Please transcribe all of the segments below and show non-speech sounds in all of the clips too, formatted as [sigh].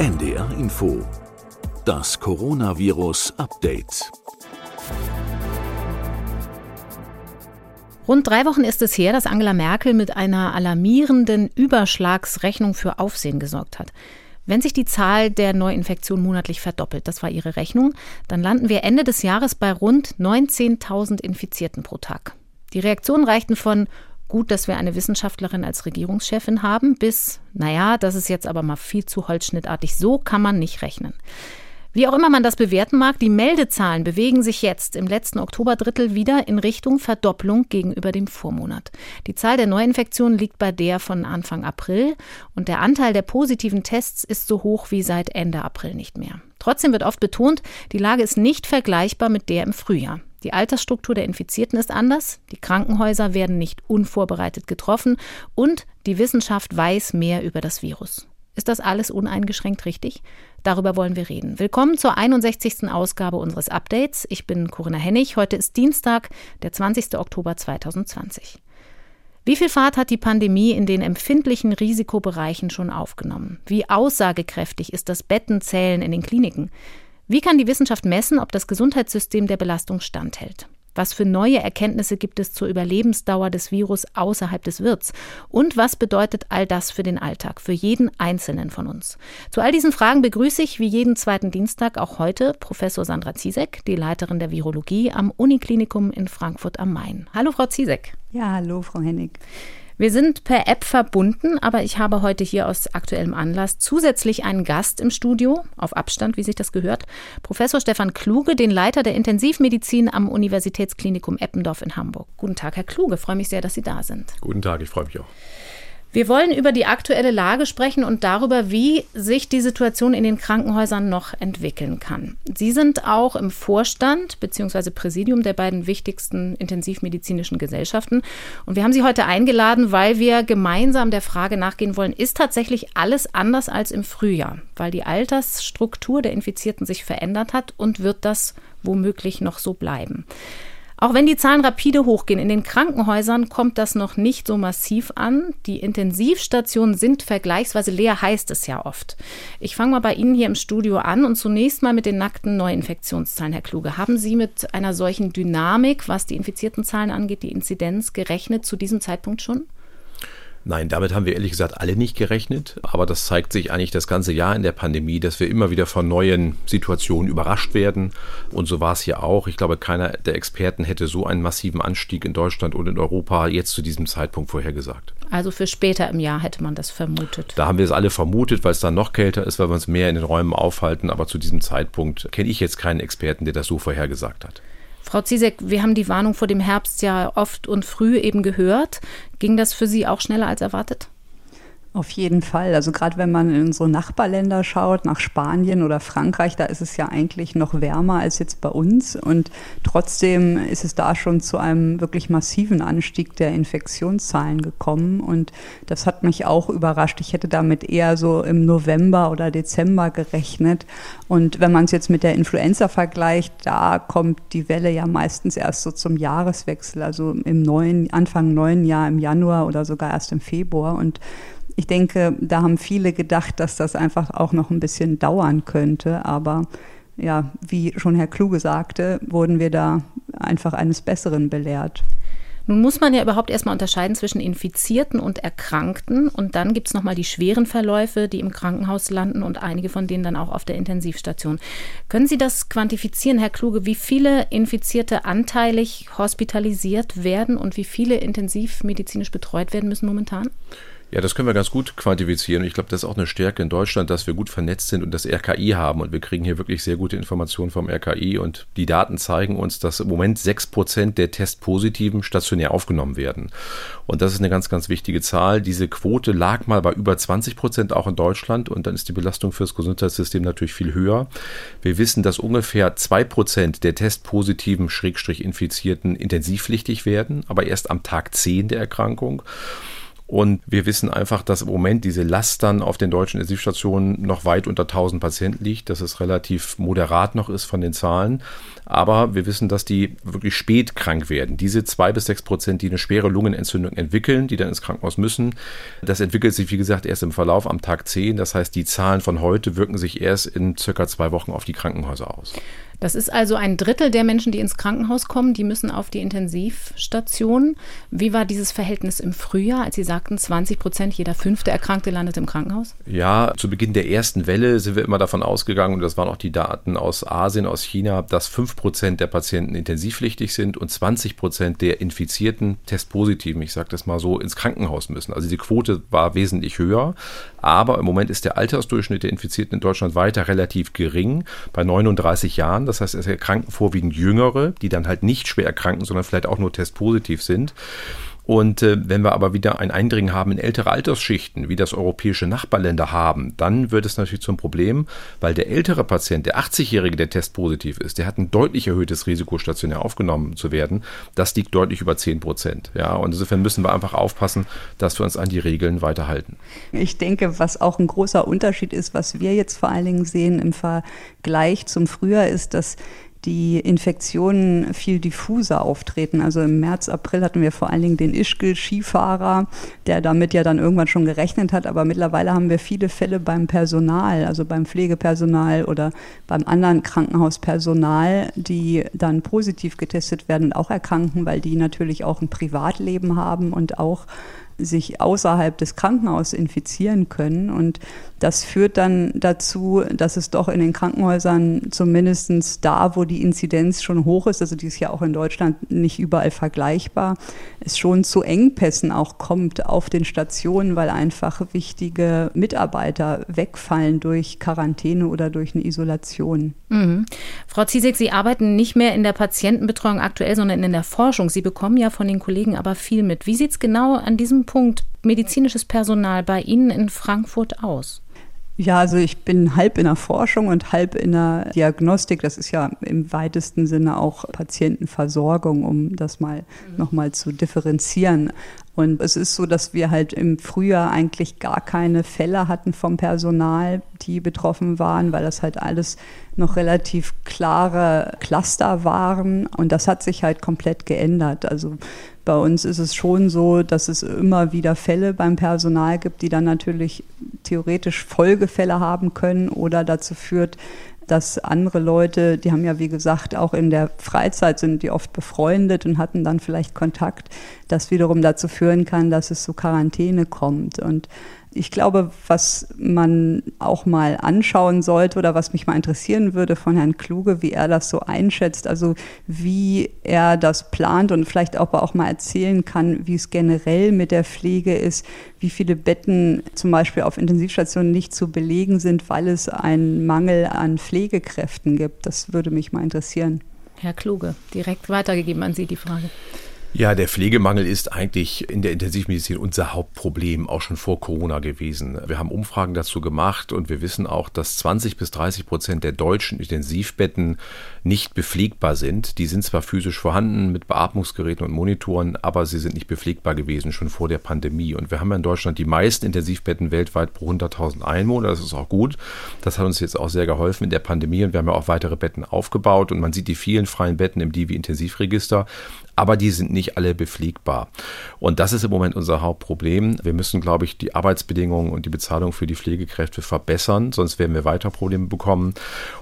NDR Info. Das Coronavirus Update. Rund drei Wochen ist es her, dass Angela Merkel mit einer alarmierenden Überschlagsrechnung für Aufsehen gesorgt hat. Wenn sich die Zahl der Neuinfektionen monatlich verdoppelt, das war ihre Rechnung, dann landen wir Ende des Jahres bei rund 19.000 Infizierten pro Tag. Die Reaktionen reichten von gut, dass wir eine Wissenschaftlerin als Regierungschefin haben, bis, naja, das ist jetzt aber mal viel zu holzschnittartig, so kann man nicht rechnen. Wie auch immer man das bewerten mag, die Meldezahlen bewegen sich jetzt im letzten Oktoberdrittel wieder in Richtung Verdopplung gegenüber dem Vormonat. Die Zahl der Neuinfektionen liegt bei der von Anfang April und der Anteil der positiven Tests ist so hoch wie seit Ende April nicht mehr. Trotzdem wird oft betont, die Lage ist nicht vergleichbar mit der im Frühjahr. Die Altersstruktur der Infizierten ist anders, die Krankenhäuser werden nicht unvorbereitet getroffen und die Wissenschaft weiß mehr über das Virus. Ist das alles uneingeschränkt richtig? Darüber wollen wir reden. Willkommen zur 61. Ausgabe unseres Updates. Ich bin Corinna Hennig. Heute ist Dienstag, der 20. Oktober 2020. Wie viel Fahrt hat die Pandemie in den empfindlichen Risikobereichen schon aufgenommen? Wie aussagekräftig ist das Bettenzählen in den Kliniken? Wie kann die Wissenschaft messen, ob das Gesundheitssystem der Belastung standhält? Was für neue Erkenntnisse gibt es zur Überlebensdauer des Virus außerhalb des Wirts? Und was bedeutet all das für den Alltag, für jeden Einzelnen von uns? Zu all diesen Fragen begrüße ich wie jeden zweiten Dienstag auch heute Professor Sandra Ziesek, die Leiterin der Virologie am Uniklinikum in Frankfurt am Main. Hallo, Frau Ziesek. Ja, hallo, Frau Hennig. Wir sind per App verbunden, aber ich habe heute hier aus aktuellem Anlass zusätzlich einen Gast im Studio, auf Abstand, wie sich das gehört, Professor Stefan Kluge, den Leiter der Intensivmedizin am Universitätsklinikum Eppendorf in Hamburg. Guten Tag, Herr Kluge, freue mich sehr, dass Sie da sind. Guten Tag, ich freue mich auch. Wir wollen über die aktuelle Lage sprechen und darüber, wie sich die Situation in den Krankenhäusern noch entwickeln kann. Sie sind auch im Vorstand bzw. Präsidium der beiden wichtigsten intensivmedizinischen Gesellschaften. Und wir haben Sie heute eingeladen, weil wir gemeinsam der Frage nachgehen wollen, ist tatsächlich alles anders als im Frühjahr? Weil die Altersstruktur der Infizierten sich verändert hat und wird das womöglich noch so bleiben. Auch wenn die Zahlen rapide hochgehen, in den Krankenhäusern kommt das noch nicht so massiv an. Die Intensivstationen sind vergleichsweise leer, heißt es ja oft. Ich fange mal bei Ihnen hier im Studio an und zunächst mal mit den nackten Neuinfektionszahlen, Herr Kluge. Haben Sie mit einer solchen Dynamik, was die infizierten Zahlen angeht, die Inzidenz gerechnet zu diesem Zeitpunkt schon? Nein, damit haben wir ehrlich gesagt alle nicht gerechnet. Aber das zeigt sich eigentlich das ganze Jahr in der Pandemie, dass wir immer wieder von neuen Situationen überrascht werden. Und so war es hier auch. Ich glaube, keiner der Experten hätte so einen massiven Anstieg in Deutschland und in Europa jetzt zu diesem Zeitpunkt vorhergesagt. Also für später im Jahr hätte man das vermutet. Da haben wir es alle vermutet, weil es dann noch kälter ist, weil wir uns mehr in den Räumen aufhalten. Aber zu diesem Zeitpunkt kenne ich jetzt keinen Experten, der das so vorhergesagt hat. Frau Zizek, wir haben die Warnung vor dem Herbst ja oft und früh eben gehört. Ging das für Sie auch schneller als erwartet? Auf jeden Fall. Also gerade wenn man in unsere Nachbarländer schaut, nach Spanien oder Frankreich, da ist es ja eigentlich noch wärmer als jetzt bei uns. Und trotzdem ist es da schon zu einem wirklich massiven Anstieg der Infektionszahlen gekommen. Und das hat mich auch überrascht. Ich hätte damit eher so im November oder Dezember gerechnet. Und wenn man es jetzt mit der Influenza vergleicht, da kommt die Welle ja meistens erst so zum Jahreswechsel, also im neuen, Anfang neuen Jahr, im Januar oder sogar erst im Februar. Und ich denke, da haben viele gedacht, dass das einfach auch noch ein bisschen dauern könnte. Aber ja, wie schon Herr Kluge sagte, wurden wir da einfach eines Besseren belehrt. Nun muss man ja überhaupt erstmal unterscheiden zwischen Infizierten und Erkrankten. Und dann gibt es nochmal die schweren Verläufe, die im Krankenhaus landen und einige von denen dann auch auf der Intensivstation. Können Sie das quantifizieren, Herr Kluge, wie viele Infizierte anteilig hospitalisiert werden und wie viele intensivmedizinisch betreut werden müssen momentan? Ja, das können wir ganz gut quantifizieren. Ich glaube, das ist auch eine Stärke in Deutschland, dass wir gut vernetzt sind und das RKI haben. Und wir kriegen hier wirklich sehr gute Informationen vom RKI. Und die Daten zeigen uns, dass im Moment sechs Prozent der Testpositiven stationär aufgenommen werden. Und das ist eine ganz, ganz wichtige Zahl. Diese Quote lag mal bei über 20 Prozent auch in Deutschland. Und dann ist die Belastung fürs Gesundheitssystem natürlich viel höher. Wir wissen, dass ungefähr zwei Prozent der Testpositiven, Schrägstrich Infizierten, intensivpflichtig werden, aber erst am Tag 10 der Erkrankung. Und wir wissen einfach, dass im Moment diese Last dann auf den deutschen Intensivstationen noch weit unter 1000 Patienten liegt, dass es relativ moderat noch ist von den Zahlen. Aber wir wissen, dass die wirklich spät krank werden. Diese zwei bis sechs Prozent, die eine schwere Lungenentzündung entwickeln, die dann ins Krankenhaus müssen, das entwickelt sich, wie gesagt, erst im Verlauf am Tag 10. Das heißt, die Zahlen von heute wirken sich erst in circa zwei Wochen auf die Krankenhäuser aus. Das ist also ein Drittel der Menschen, die ins Krankenhaus kommen, die müssen auf die Intensivstation. Wie war dieses Verhältnis im Frühjahr, als Sie sagten, 20 Prozent, jeder fünfte Erkrankte landet im Krankenhaus? Ja, zu Beginn der ersten Welle sind wir immer davon ausgegangen, und das waren auch die Daten aus Asien, aus China, dass 5 Prozent der Patienten intensivpflichtig sind und 20 Prozent der Infizierten Testpositiven, ich sage das mal so, ins Krankenhaus müssen. Also die Quote war wesentlich höher, aber im Moment ist der Altersdurchschnitt der Infizierten in Deutschland weiter relativ gering, bei 39 Jahren. Das heißt, es erkranken vorwiegend Jüngere, die dann halt nicht schwer erkranken, sondern vielleicht auch nur testpositiv sind. Und äh, wenn wir aber wieder ein Eindringen haben in ältere Altersschichten, wie das europäische Nachbarländer haben, dann wird es natürlich zum Problem, weil der ältere Patient, der 80-Jährige, der testpositiv ist, der hat ein deutlich erhöhtes Risiko, stationär aufgenommen zu werden. Das liegt deutlich über 10 Prozent. Ja, und insofern müssen wir einfach aufpassen, dass wir uns an die Regeln weiterhalten. Ich denke, was auch ein großer Unterschied ist, was wir jetzt vor allen Dingen sehen im Vergleich zum Frühjahr, ist, dass die Infektionen viel diffuser auftreten. Also im März, April hatten wir vor allen Dingen den Ischgl-Skifahrer, der damit ja dann irgendwann schon gerechnet hat. Aber mittlerweile haben wir viele Fälle beim Personal, also beim Pflegepersonal oder beim anderen Krankenhauspersonal, die dann positiv getestet werden und auch erkranken, weil die natürlich auch ein Privatleben haben und auch sich außerhalb des Krankenhauses infizieren können. Und das führt dann dazu, dass es doch in den Krankenhäusern zumindest da, wo die Inzidenz schon hoch ist, also die ist ja auch in Deutschland nicht überall vergleichbar, es schon zu Engpässen auch kommt auf den Stationen, weil einfach wichtige Mitarbeiter wegfallen durch Quarantäne oder durch eine Isolation. Mhm. Frau Ziesek, Sie arbeiten nicht mehr in der Patientenbetreuung aktuell, sondern in der Forschung. Sie bekommen ja von den Kollegen aber viel mit. Wie sieht es genau an diesem Punkt medizinisches Personal bei Ihnen in Frankfurt aus? Ja, also ich bin halb in der Forschung und halb in der Diagnostik. Das ist ja im weitesten Sinne auch Patientenversorgung, um das mal mhm. nochmal zu differenzieren. Und es ist so, dass wir halt im Frühjahr eigentlich gar keine Fälle hatten vom Personal, die betroffen waren, weil das halt alles noch relativ klare Cluster waren. Und das hat sich halt komplett geändert. Also bei uns ist es schon so, dass es immer wieder Fälle beim Personal gibt, die dann natürlich theoretisch Folgefälle haben können oder dazu führt, dass andere Leute, die haben ja wie gesagt auch in der Freizeit sind die oft befreundet und hatten dann vielleicht Kontakt, das wiederum dazu führen kann, dass es zu Quarantäne kommt. Und ich glaube, was man auch mal anschauen sollte oder was mich mal interessieren würde von Herrn Kluge, wie er das so einschätzt, also wie er das plant und vielleicht auch, auch mal erzählen kann, wie es generell mit der Pflege ist, wie viele Betten zum Beispiel auf Intensivstationen nicht zu belegen sind, weil es einen Mangel an Pflegekräften gibt. Das würde mich mal interessieren. Herr Kluge, direkt weitergegeben an Sie die Frage. Ja, der Pflegemangel ist eigentlich in der Intensivmedizin unser Hauptproblem, auch schon vor Corona gewesen. Wir haben Umfragen dazu gemacht und wir wissen auch, dass 20 bis 30 Prozent der deutschen Intensivbetten nicht bepflegbar sind. Die sind zwar physisch vorhanden mit Beatmungsgeräten und Monitoren, aber sie sind nicht bepflegbar gewesen, schon vor der Pandemie. Und wir haben ja in Deutschland die meisten Intensivbetten weltweit pro 100.000 Einwohner. Das ist auch gut. Das hat uns jetzt auch sehr geholfen in der Pandemie und wir haben ja auch weitere Betten aufgebaut und man sieht die vielen freien Betten im Divi-Intensivregister aber die sind nicht alle bepflegbar. Und das ist im Moment unser Hauptproblem. Wir müssen, glaube ich, die Arbeitsbedingungen und die Bezahlung für die Pflegekräfte verbessern, sonst werden wir weiter Probleme bekommen.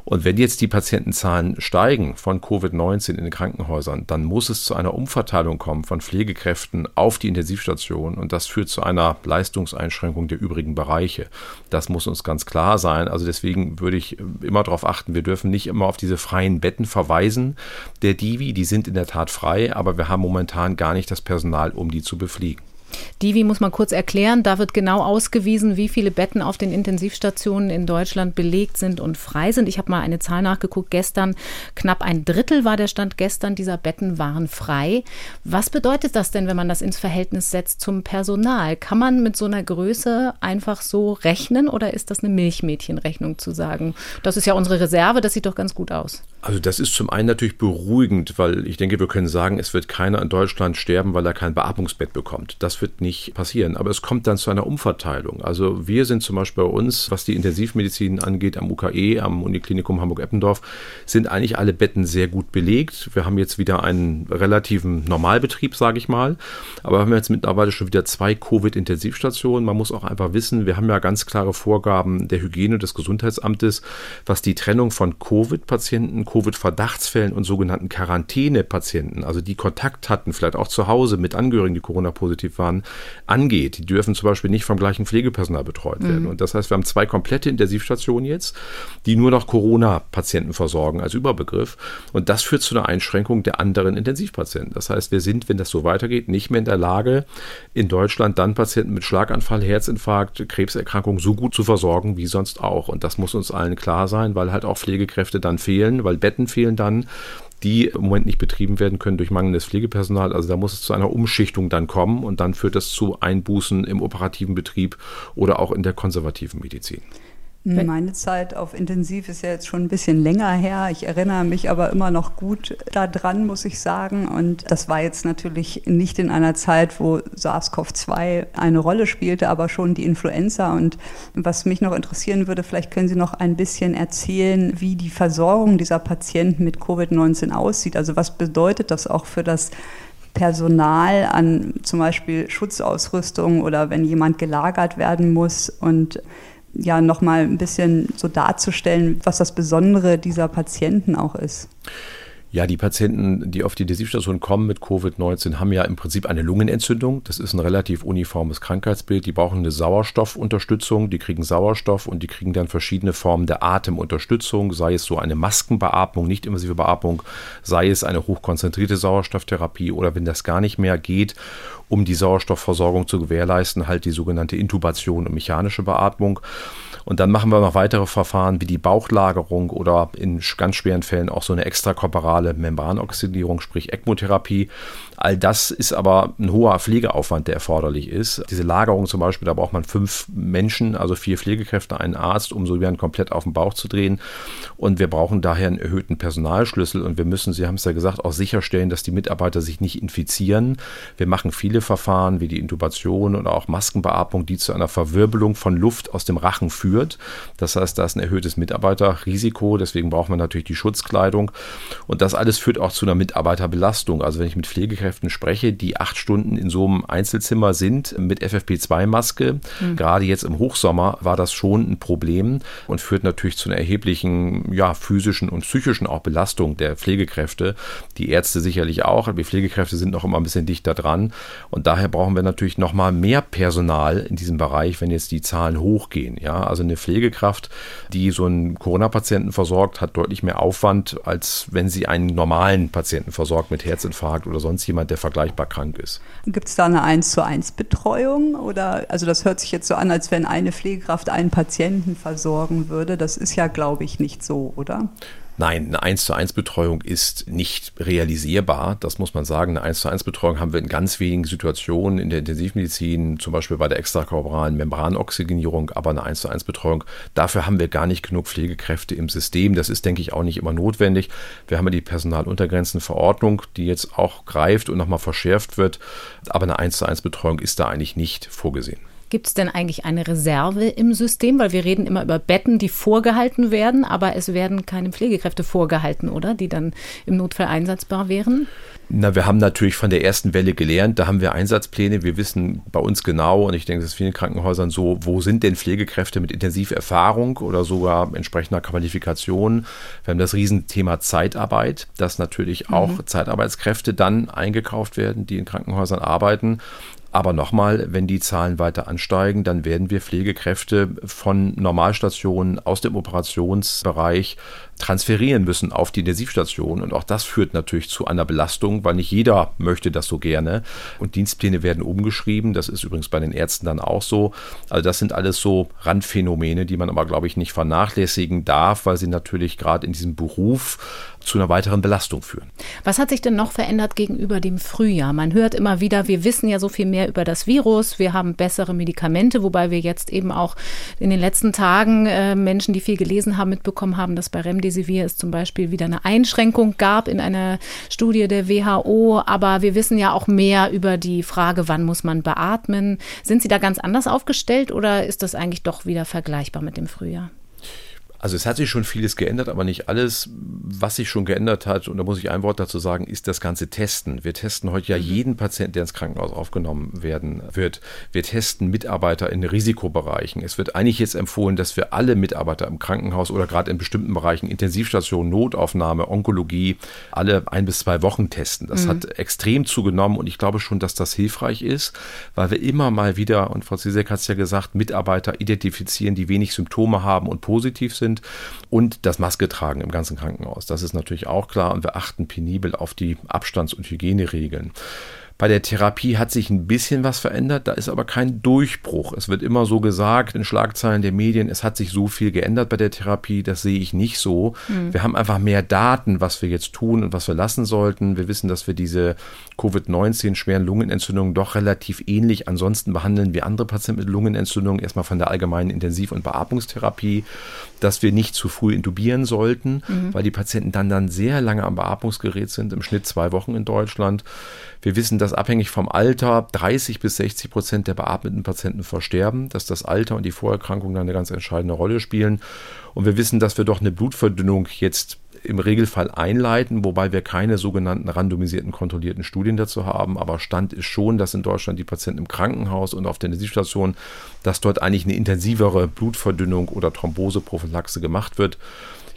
Und wenn jetzt die Patientenzahlen steigen von Covid-19 in den Krankenhäusern, dann muss es zu einer Umverteilung kommen von Pflegekräften auf die Intensivstation und das führt zu einer Leistungseinschränkung der übrigen Bereiche. Das muss uns ganz klar sein. Also deswegen würde ich immer darauf achten, wir dürfen nicht immer auf diese freien Betten verweisen. Der Divi, die sind in der Tat frei, aber aber wir haben momentan gar nicht das Personal, um die zu befliegen. Divi muss man kurz erklären. Da wird genau ausgewiesen, wie viele Betten auf den Intensivstationen in Deutschland belegt sind und frei sind. Ich habe mal eine Zahl nachgeguckt. Gestern knapp ein Drittel war der Stand gestern dieser Betten waren frei. Was bedeutet das denn, wenn man das ins Verhältnis setzt zum Personal? Kann man mit so einer Größe einfach so rechnen oder ist das eine Milchmädchenrechnung zu sagen? Das ist ja unsere Reserve, das sieht doch ganz gut aus. Also das ist zum einen natürlich beruhigend, weil ich denke, wir können sagen, es wird keiner in Deutschland sterben, weil er kein Beatmungsbett bekommt. Das wird nicht passieren. Aber es kommt dann zu einer Umverteilung. Also wir sind zum Beispiel bei uns, was die Intensivmedizin angeht, am UKE, am Uniklinikum Hamburg-Eppendorf, sind eigentlich alle Betten sehr gut belegt. Wir haben jetzt wieder einen relativen Normalbetrieb, sage ich mal. Aber wir haben jetzt mittlerweile schon wieder zwei Covid-Intensivstationen. Man muss auch einfach wissen, wir haben ja ganz klare Vorgaben der Hygiene des Gesundheitsamtes, was die Trennung von Covid-Patienten, Covid-Verdachtsfällen und sogenannten Quarantäne-Patienten, also die Kontakt hatten, vielleicht auch zu Hause mit Angehörigen, die Corona-positiv waren, angeht. Die dürfen zum Beispiel nicht vom gleichen Pflegepersonal betreut werden. Mhm. Und das heißt, wir haben zwei komplette Intensivstationen jetzt, die nur noch Corona-Patienten versorgen als Überbegriff. Und das führt zu einer Einschränkung der anderen Intensivpatienten. Das heißt, wir sind, wenn das so weitergeht, nicht mehr in der Lage, in Deutschland dann Patienten mit Schlaganfall, Herzinfarkt, Krebserkrankung so gut zu versorgen wie sonst auch. Und das muss uns allen klar sein, weil halt auch Pflegekräfte dann fehlen, weil Betten fehlen dann die im Moment nicht betrieben werden können durch mangelndes Pflegepersonal. Also da muss es zu einer Umschichtung dann kommen und dann führt das zu Einbußen im operativen Betrieb oder auch in der konservativen Medizin. Meine Zeit auf Intensiv ist ja jetzt schon ein bisschen länger her. Ich erinnere mich aber immer noch gut daran, muss ich sagen. Und das war jetzt natürlich nicht in einer Zeit, wo SARS-CoV-2 eine Rolle spielte, aber schon die Influenza. Und was mich noch interessieren würde, vielleicht können Sie noch ein bisschen erzählen, wie die Versorgung dieser Patienten mit Covid-19 aussieht. Also was bedeutet das auch für das Personal an zum Beispiel Schutzausrüstung oder wenn jemand gelagert werden muss und ja nochmal ein bisschen so darzustellen, was das Besondere dieser Patienten auch ist. Ja, die Patienten, die auf die Intensivstation kommen mit Covid-19, haben ja im Prinzip eine Lungenentzündung. Das ist ein relativ uniformes Krankheitsbild. Die brauchen eine Sauerstoffunterstützung, die kriegen Sauerstoff und die kriegen dann verschiedene Formen der Atemunterstützung, sei es so eine Maskenbeatmung, nicht invasive Beatmung, sei es eine hochkonzentrierte Sauerstofftherapie oder wenn das gar nicht mehr geht, um die Sauerstoffversorgung zu gewährleisten, halt die sogenannte Intubation und mechanische Beatmung. Und dann machen wir noch weitere Verfahren wie die Bauchlagerung oder in ganz schweren Fällen auch so eine extrakorporale Membranoxidierung, sprich ECMO-Therapie. All das ist aber ein hoher Pflegeaufwand, der erforderlich ist. Diese Lagerung zum Beispiel, da braucht man fünf Menschen, also vier Pflegekräfte, einen Arzt, um so jemanden komplett auf den Bauch zu drehen. Und wir brauchen daher einen erhöhten Personalschlüssel und wir müssen, Sie haben es ja gesagt, auch sicherstellen, dass die Mitarbeiter sich nicht infizieren. Wir machen viele Verfahren wie die Intubation oder auch Maskenbeatmung, die zu einer Verwirbelung von Luft aus dem Rachen führt. Das heißt, da ist ein erhöhtes Mitarbeiterrisiko, deswegen brauchen wir natürlich die Schutzkleidung. Und das alles führt auch zu einer Mitarbeiterbelastung. Also wenn ich mit Pflegekräften Pflegekräften spreche, die acht Stunden in so einem Einzelzimmer sind mit FFP2-Maske. Mhm. Gerade jetzt im Hochsommer war das schon ein Problem und führt natürlich zu einer erheblichen ja, physischen und psychischen auch Belastung der Pflegekräfte. Die Ärzte sicherlich auch, aber die Pflegekräfte sind noch immer ein bisschen dichter dran. Und daher brauchen wir natürlich noch mal mehr Personal in diesem Bereich, wenn jetzt die Zahlen hochgehen. Ja, also eine Pflegekraft, die so einen Corona-Patienten versorgt, hat deutlich mehr Aufwand, als wenn sie einen normalen Patienten versorgt mit Herzinfarkt oder sonst jemand jemand, der vergleichbar krank ist. Gibt es da eine 1 zu 1 Betreuung? Oder also das hört sich jetzt so an, als wenn eine Pflegekraft einen Patienten versorgen würde. Das ist ja, glaube ich, nicht so, oder? Nein, eine 1 zu 1 Betreuung ist nicht realisierbar. Das muss man sagen. Eine 1 zu 1 Betreuung haben wir in ganz wenigen Situationen in der Intensivmedizin, zum Beispiel bei der extrakorporalen Membranoxygenierung, aber eine 1 zu 1 Betreuung, dafür haben wir gar nicht genug Pflegekräfte im System. Das ist, denke ich, auch nicht immer notwendig. Wir haben ja die Personaluntergrenzenverordnung, die jetzt auch greift und nochmal verschärft wird. Aber eine 1 zu 1 Betreuung ist da eigentlich nicht vorgesehen. Gibt es denn eigentlich eine Reserve im System? Weil wir reden immer über Betten, die vorgehalten werden, aber es werden keine Pflegekräfte vorgehalten, oder? Die dann im Notfall einsatzbar wären? Na, wir haben natürlich von der ersten Welle gelernt, da haben wir Einsatzpläne. Wir wissen bei uns genau, und ich denke, das ist vielen Krankenhäusern so, wo sind denn Pflegekräfte mit Intensiverfahrung oder sogar entsprechender Qualifikation? Wir haben das Riesenthema Zeitarbeit, dass natürlich auch mhm. Zeitarbeitskräfte dann eingekauft werden, die in Krankenhäusern arbeiten. Aber nochmal, wenn die Zahlen weiter ansteigen, dann werden wir Pflegekräfte von Normalstationen aus dem Operationsbereich transferieren müssen auf die Intensivstation. Und auch das führt natürlich zu einer Belastung, weil nicht jeder möchte das so gerne. Und Dienstpläne werden umgeschrieben. Das ist übrigens bei den Ärzten dann auch so. Also das sind alles so Randphänomene, die man aber, glaube ich, nicht vernachlässigen darf, weil sie natürlich gerade in diesem Beruf zu einer weiteren Belastung führen. Was hat sich denn noch verändert gegenüber dem Frühjahr? Man hört immer wieder, wir wissen ja so viel mehr über das Virus, wir haben bessere Medikamente, wobei wir jetzt eben auch in den letzten Tagen äh, Menschen, die viel gelesen haben, mitbekommen haben, dass bei Remdesivir es zum Beispiel wieder eine Einschränkung gab in einer Studie der WHO. Aber wir wissen ja auch mehr über die Frage, wann muss man beatmen. Sind Sie da ganz anders aufgestellt oder ist das eigentlich doch wieder vergleichbar mit dem Frühjahr? Also es hat sich schon vieles geändert, aber nicht alles. Was sich schon geändert hat, und da muss ich ein Wort dazu sagen, ist das ganze Testen. Wir testen heute ja mhm. jeden Patienten, der ins Krankenhaus aufgenommen werden wird. Wir testen Mitarbeiter in Risikobereichen. Es wird eigentlich jetzt empfohlen, dass wir alle Mitarbeiter im Krankenhaus oder gerade in bestimmten Bereichen, Intensivstation, Notaufnahme, Onkologie, alle ein bis zwei Wochen testen. Das mhm. hat extrem zugenommen und ich glaube schon, dass das hilfreich ist, weil wir immer mal wieder, und Frau Zizek hat es ja gesagt, Mitarbeiter identifizieren, die wenig Symptome haben und positiv sind sind und das Maske tragen im ganzen Krankenhaus. Das ist natürlich auch klar und wir achten penibel auf die Abstands- und Hygieneregeln. Bei der Therapie hat sich ein bisschen was verändert, da ist aber kein Durchbruch. Es wird immer so gesagt in Schlagzeilen der Medien, es hat sich so viel geändert bei der Therapie, das sehe ich nicht so. Mhm. Wir haben einfach mehr Daten, was wir jetzt tun und was wir lassen sollten. Wir wissen, dass wir diese Covid-19 schweren Lungenentzündungen doch relativ ähnlich ansonsten behandeln wie andere Patienten mit Lungenentzündungen, erstmal von der allgemeinen Intensiv- und Beatmungstherapie, dass wir nicht zu früh intubieren sollten, mhm. weil die Patienten dann dann sehr lange am Beatmungsgerät sind, im Schnitt zwei Wochen in Deutschland. Wir wissen, dass abhängig vom Alter 30 bis 60 Prozent der beatmeten Patienten versterben, dass das Alter und die Vorerkrankungen eine ganz entscheidende Rolle spielen. Und wir wissen, dass wir doch eine Blutverdünnung jetzt im Regelfall einleiten, wobei wir keine sogenannten randomisierten kontrollierten Studien dazu haben. Aber Stand ist schon, dass in Deutschland die Patienten im Krankenhaus und auf der Intensivstation, dass dort eigentlich eine intensivere Blutverdünnung oder Thromboseprophylaxe gemacht wird.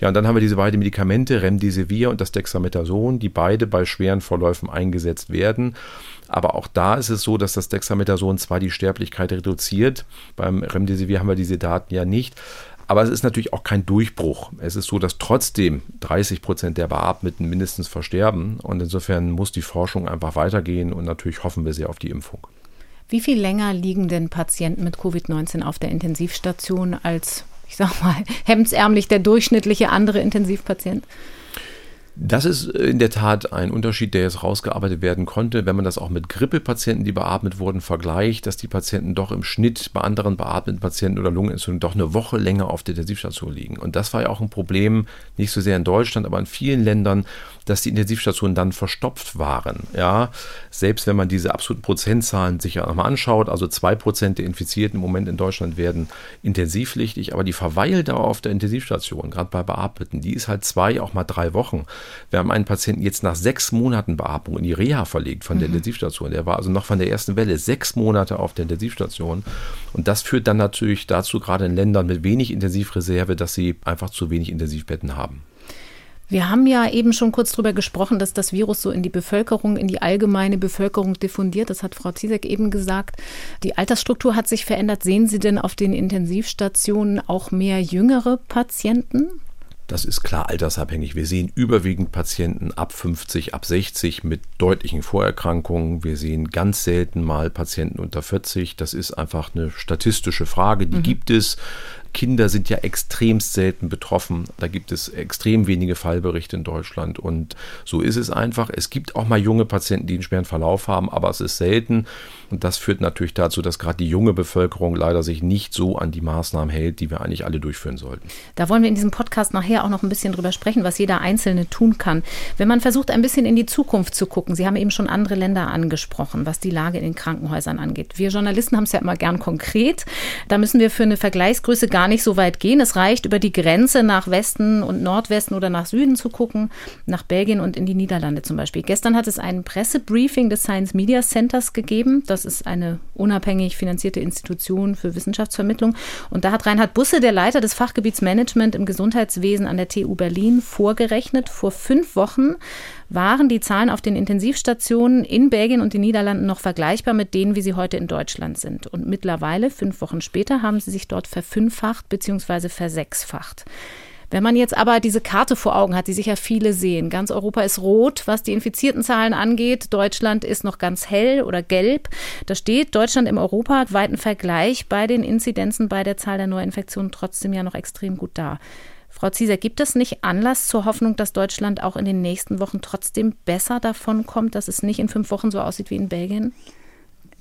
Ja, und dann haben wir diese beiden Medikamente, Remdesivir und das Dexamethason, die beide bei schweren Verläufen eingesetzt werden. Aber auch da ist es so, dass das Dexamethason zwar die Sterblichkeit reduziert, beim Remdesivir haben wir diese Daten ja nicht, aber es ist natürlich auch kein Durchbruch. Es ist so, dass trotzdem 30 Prozent der Beatmeten mindestens versterben. Und insofern muss die Forschung einfach weitergehen und natürlich hoffen wir sehr auf die Impfung. Wie viel länger liegen denn Patienten mit Covid-19 auf der Intensivstation als ich sag mal, [laughs] hemdsärmlich der durchschnittliche andere Intensivpatient? Das ist in der Tat ein Unterschied, der jetzt rausgearbeitet werden konnte, wenn man das auch mit Grippepatienten, die beatmet wurden, vergleicht, dass die Patienten doch im Schnitt bei anderen beatmeten Patienten oder Lungenentzündungen doch eine Woche länger auf der Intensivstation liegen. Und das war ja auch ein Problem, nicht so sehr in Deutschland, aber in vielen Ländern, dass die Intensivstationen dann verstopft waren. Ja, selbst wenn man diese absoluten Prozentzahlen sich ja nochmal anschaut, also zwei Prozent der Infizierten im Moment in Deutschland werden intensivpflichtig, aber die Verweildauer auf der Intensivstation, gerade bei Beatmeten, die ist halt zwei, auch mal drei Wochen. Wir haben einen Patienten jetzt nach sechs Monaten Beatmung in die Reha verlegt von der mhm. Intensivstation. Der war also noch von der ersten Welle sechs Monate auf der Intensivstation. Und das führt dann natürlich dazu, gerade in Ländern mit wenig Intensivreserve, dass sie einfach zu wenig Intensivbetten haben. Wir haben ja eben schon kurz darüber gesprochen, dass das Virus so in die Bevölkerung, in die allgemeine Bevölkerung diffundiert. Das hat Frau Zizek eben gesagt. Die Altersstruktur hat sich verändert. Sehen Sie denn auf den Intensivstationen auch mehr jüngere Patienten? Das ist klar altersabhängig. Wir sehen überwiegend Patienten ab 50, ab 60 mit deutlichen Vorerkrankungen. Wir sehen ganz selten mal Patienten unter 40. Das ist einfach eine statistische Frage, die mhm. gibt es. Kinder sind ja extremst selten betroffen. Da gibt es extrem wenige Fallberichte in Deutschland. Und so ist es einfach. Es gibt auch mal junge Patienten, die einen schweren Verlauf haben, aber es ist selten. Und das führt natürlich dazu, dass gerade die junge Bevölkerung leider sich nicht so an die Maßnahmen hält, die wir eigentlich alle durchführen sollten. Da wollen wir in diesem Podcast nachher auch noch ein bisschen drüber sprechen, was jeder Einzelne tun kann. Wenn man versucht, ein bisschen in die Zukunft zu gucken, Sie haben eben schon andere Länder angesprochen, was die Lage in den Krankenhäusern angeht. Wir Journalisten haben es ja immer gern konkret. Da müssen wir für eine Vergleichsgröße gar nicht so weit gehen. Es reicht, über die Grenze nach Westen und Nordwesten oder nach Süden zu gucken, nach Belgien und in die Niederlande zum Beispiel. Gestern hat es ein Pressebriefing des Science Media Centers gegeben. Das ist eine unabhängig finanzierte Institution für Wissenschaftsvermittlung. Und da hat Reinhard Busse, der Leiter des Fachgebiets Management im Gesundheitswesen an der TU Berlin, vorgerechnet. Vor fünf Wochen waren die Zahlen auf den Intensivstationen in Belgien und den Niederlanden noch vergleichbar mit denen, wie sie heute in Deutschland sind. Und mittlerweile, fünf Wochen später, haben sie sich dort verfünffacht bzw. versechsfacht. Wenn man jetzt aber diese Karte vor Augen hat, die sicher viele sehen, ganz Europa ist rot, was die infizierten Zahlen angeht, Deutschland ist noch ganz hell oder gelb. Da steht Deutschland im europaweiten Vergleich bei den Inzidenzen, bei der Zahl der Neuinfektionen trotzdem ja noch extrem gut da. Frau Zieser, gibt es nicht Anlass zur Hoffnung, dass Deutschland auch in den nächsten Wochen trotzdem besser davon kommt, dass es nicht in fünf Wochen so aussieht wie in Belgien?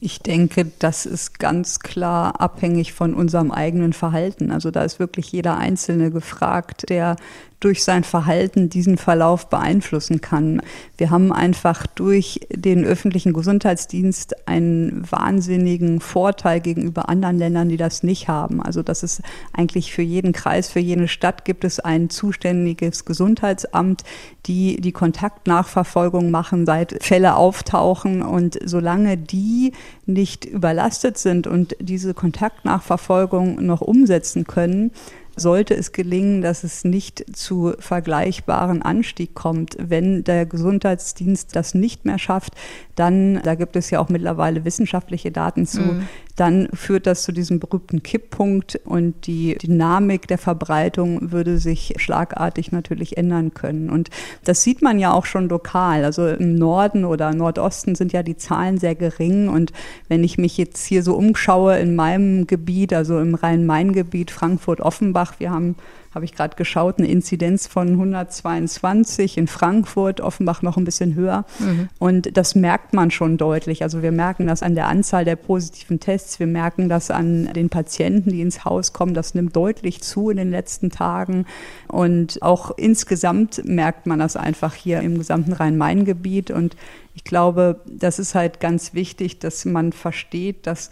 Ich denke, das ist ganz klar abhängig von unserem eigenen Verhalten. Also da ist wirklich jeder Einzelne gefragt, der durch sein Verhalten diesen Verlauf beeinflussen kann. Wir haben einfach durch den öffentlichen Gesundheitsdienst einen wahnsinnigen Vorteil gegenüber anderen Ländern, die das nicht haben. Also das ist eigentlich für jeden Kreis, für jede Stadt gibt es ein zuständiges Gesundheitsamt, die die Kontaktnachverfolgung machen, seit Fälle auftauchen. Und solange die nicht überlastet sind und diese Kontaktnachverfolgung noch umsetzen können, sollte es gelingen, dass es nicht zu vergleichbaren Anstieg kommt. Wenn der Gesundheitsdienst das nicht mehr schafft, dann, da gibt es ja auch mittlerweile wissenschaftliche Daten zu, mhm. Dann führt das zu diesem berühmten Kipppunkt und die Dynamik der Verbreitung würde sich schlagartig natürlich ändern können. Und das sieht man ja auch schon lokal. Also im Norden oder Nordosten sind ja die Zahlen sehr gering. Und wenn ich mich jetzt hier so umschaue in meinem Gebiet, also im Rhein-Main-Gebiet, Frankfurt-Offenbach, wir haben habe ich gerade geschaut, eine Inzidenz von 122 in Frankfurt, Offenbach noch ein bisschen höher. Mhm. Und das merkt man schon deutlich. Also wir merken das an der Anzahl der positiven Tests, wir merken das an den Patienten, die ins Haus kommen. Das nimmt deutlich zu in den letzten Tagen. Und auch insgesamt merkt man das einfach hier im gesamten Rhein-Main-Gebiet. Und ich glaube, das ist halt ganz wichtig, dass man versteht, dass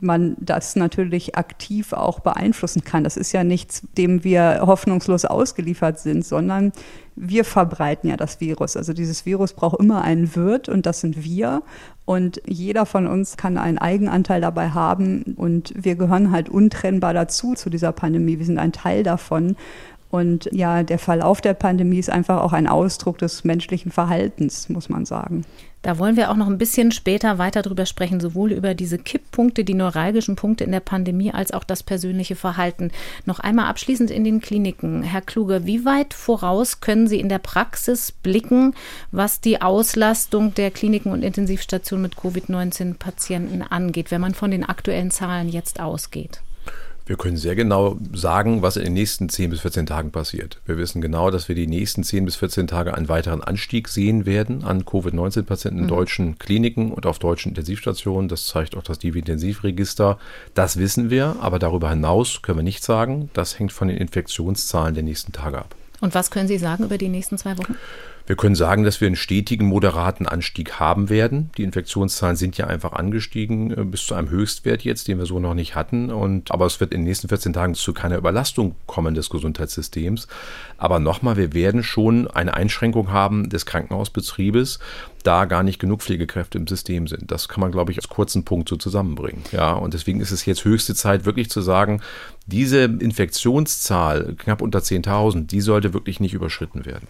man das natürlich aktiv auch beeinflussen kann. Das ist ja nichts, dem wir hoffnungslos ausgeliefert sind, sondern wir verbreiten ja das Virus. Also dieses Virus braucht immer einen Wirt und das sind wir. Und jeder von uns kann einen Eigenanteil dabei haben und wir gehören halt untrennbar dazu zu dieser Pandemie. Wir sind ein Teil davon. Und ja, der Verlauf der Pandemie ist einfach auch ein Ausdruck des menschlichen Verhaltens, muss man sagen. Da wollen wir auch noch ein bisschen später weiter drüber sprechen, sowohl über diese Kipppunkte, die neuralgischen Punkte in der Pandemie, als auch das persönliche Verhalten. Noch einmal abschließend in den Kliniken. Herr Kluge, wie weit voraus können Sie in der Praxis blicken, was die Auslastung der Kliniken und Intensivstationen mit Covid-19-Patienten angeht, wenn man von den aktuellen Zahlen jetzt ausgeht? Wir können sehr genau sagen, was in den nächsten 10 bis 14 Tagen passiert. Wir wissen genau, dass wir die nächsten 10 bis 14 Tage einen weiteren Anstieg sehen werden an Covid-19-Patienten in mhm. deutschen Kliniken und auf deutschen Intensivstationen. Das zeigt auch das Divi-Intensivregister. Das wissen wir, aber darüber hinaus können wir nichts sagen. Das hängt von den Infektionszahlen der nächsten Tage ab. Und was können Sie sagen über die nächsten zwei Wochen? Wir können sagen, dass wir einen stetigen, moderaten Anstieg haben werden. Die Infektionszahlen sind ja einfach angestiegen äh, bis zu einem Höchstwert jetzt, den wir so noch nicht hatten. Und, aber es wird in den nächsten 14 Tagen zu keiner Überlastung kommen des Gesundheitssystems. Aber nochmal, wir werden schon eine Einschränkung haben des Krankenhausbetriebes, da gar nicht genug Pflegekräfte im System sind. Das kann man, glaube ich, als kurzen Punkt so zusammenbringen. Ja, und deswegen ist es jetzt höchste Zeit, wirklich zu sagen, diese Infektionszahl knapp unter 10.000, die sollte wirklich nicht überschritten werden.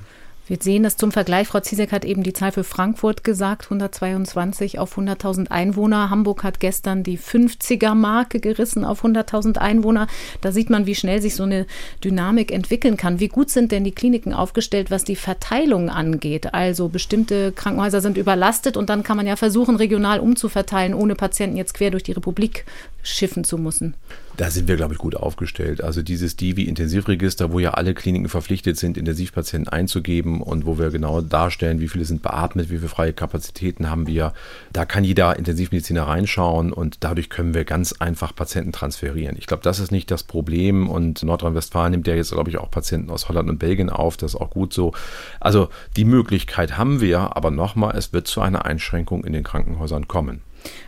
Wir sehen das zum Vergleich. Frau Ziesek hat eben die Zahl für Frankfurt gesagt, 122 auf 100.000 Einwohner. Hamburg hat gestern die 50er-Marke gerissen auf 100.000 Einwohner. Da sieht man, wie schnell sich so eine Dynamik entwickeln kann. Wie gut sind denn die Kliniken aufgestellt, was die Verteilung angeht? Also bestimmte Krankenhäuser sind überlastet und dann kann man ja versuchen, regional umzuverteilen, ohne Patienten jetzt quer durch die Republik schiffen zu müssen. Da sind wir, glaube ich, gut aufgestellt. Also dieses Divi-Intensivregister, wo ja alle Kliniken verpflichtet sind, Intensivpatienten einzugeben und wo wir genau darstellen, wie viele sind beatmet, wie viele freie Kapazitäten haben wir. Da kann jeder Intensivmediziner reinschauen und dadurch können wir ganz einfach Patienten transferieren. Ich glaube, das ist nicht das Problem und Nordrhein-Westfalen nimmt ja jetzt, glaube ich, auch Patienten aus Holland und Belgien auf. Das ist auch gut so. Also die Möglichkeit haben wir, aber nochmal, es wird zu einer Einschränkung in den Krankenhäusern kommen.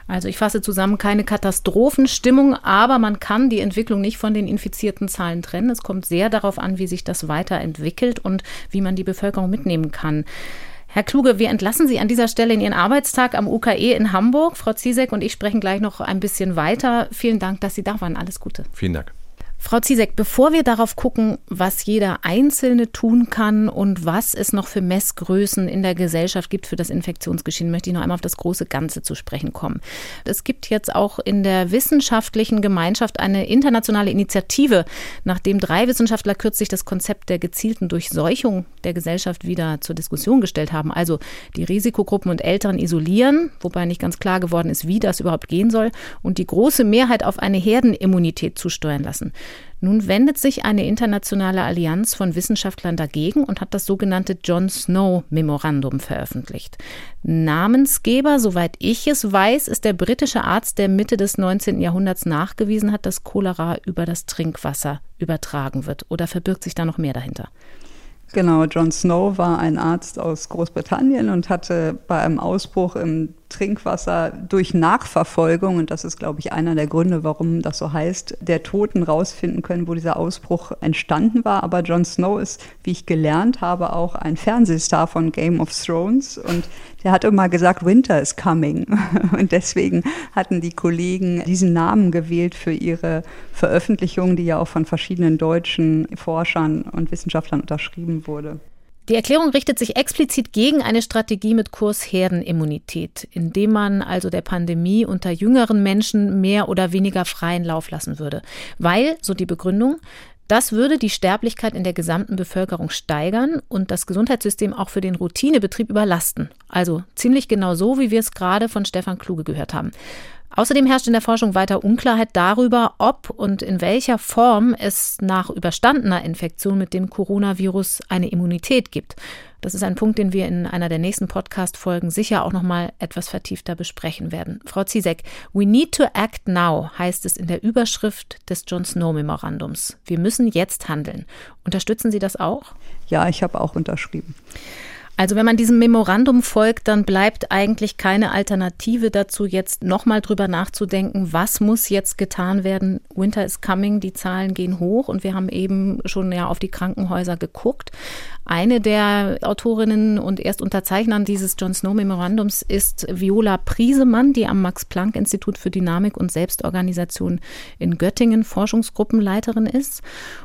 Also ich fasse zusammen, keine Katastrophenstimmung, aber man kann die Entwicklung nicht von den infizierten Zahlen trennen. Es kommt sehr darauf an, wie sich das weiterentwickelt und wie man die Bevölkerung mitnehmen kann. Herr Kluge, wir entlassen Sie an dieser Stelle in Ihren Arbeitstag am UKE in Hamburg. Frau Ziesek und ich sprechen gleich noch ein bisschen weiter. Vielen Dank, dass Sie da waren. Alles Gute. Vielen Dank. Frau Ziesek, bevor wir darauf gucken, was jeder Einzelne tun kann und was es noch für Messgrößen in der Gesellschaft gibt für das Infektionsgeschehen, möchte ich noch einmal auf das große Ganze zu sprechen kommen. Es gibt jetzt auch in der wissenschaftlichen Gemeinschaft eine internationale Initiative, nachdem drei Wissenschaftler kürzlich das Konzept der gezielten Durchseuchung der Gesellschaft wieder zur Diskussion gestellt haben. Also die Risikogruppen und Älteren isolieren, wobei nicht ganz klar geworden ist, wie das überhaupt gehen soll, und die große Mehrheit auf eine Herdenimmunität zusteuern lassen. Nun wendet sich eine internationale Allianz von Wissenschaftlern dagegen und hat das sogenannte John Snow Memorandum veröffentlicht. Namensgeber, soweit ich es weiß, ist der britische Arzt, der Mitte des 19. Jahrhunderts nachgewiesen hat, dass Cholera über das Trinkwasser übertragen wird. Oder verbirgt sich da noch mehr dahinter? Genau, John Snow war ein Arzt aus Großbritannien und hatte bei einem Ausbruch im Trinkwasser durch Nachverfolgung, und das ist, glaube ich, einer der Gründe, warum das so heißt, der Toten rausfinden können, wo dieser Ausbruch entstanden war. Aber Jon Snow ist, wie ich gelernt habe, auch ein Fernsehstar von Game of Thrones und der hat immer gesagt, Winter is coming. [laughs] Und deswegen hatten die Kollegen diesen Namen gewählt für ihre Veröffentlichung, die ja auch von verschiedenen deutschen Forschern und Wissenschaftlern unterschrieben wurde. Die Erklärung richtet sich explizit gegen eine Strategie mit Kurs Herdenimmunität, indem man also der Pandemie unter jüngeren Menschen mehr oder weniger freien Lauf lassen würde. Weil, so die Begründung, das würde die Sterblichkeit in der gesamten Bevölkerung steigern und das Gesundheitssystem auch für den Routinebetrieb überlasten. Also ziemlich genau so, wie wir es gerade von Stefan Kluge gehört haben. Außerdem herrscht in der Forschung weiter Unklarheit darüber, ob und in welcher Form es nach überstandener Infektion mit dem Coronavirus eine Immunität gibt. Das ist ein Punkt, den wir in einer der nächsten Podcast-Folgen sicher auch nochmal etwas vertiefter besprechen werden. Frau Ziesek, We need to act now heißt es in der Überschrift des John Snow Memorandums. Wir müssen jetzt handeln. Unterstützen Sie das auch? Ja, ich habe auch unterschrieben. Also wenn man diesem Memorandum folgt, dann bleibt eigentlich keine Alternative dazu, jetzt nochmal drüber nachzudenken, was muss jetzt getan werden. Winter is coming, die Zahlen gehen hoch und wir haben eben schon ja auf die Krankenhäuser geguckt. Eine der Autorinnen und Erstunterzeichnern dieses John Snow Memorandums ist Viola Priesemann, die am Max-Planck-Institut für Dynamik und Selbstorganisation in Göttingen Forschungsgruppenleiterin ist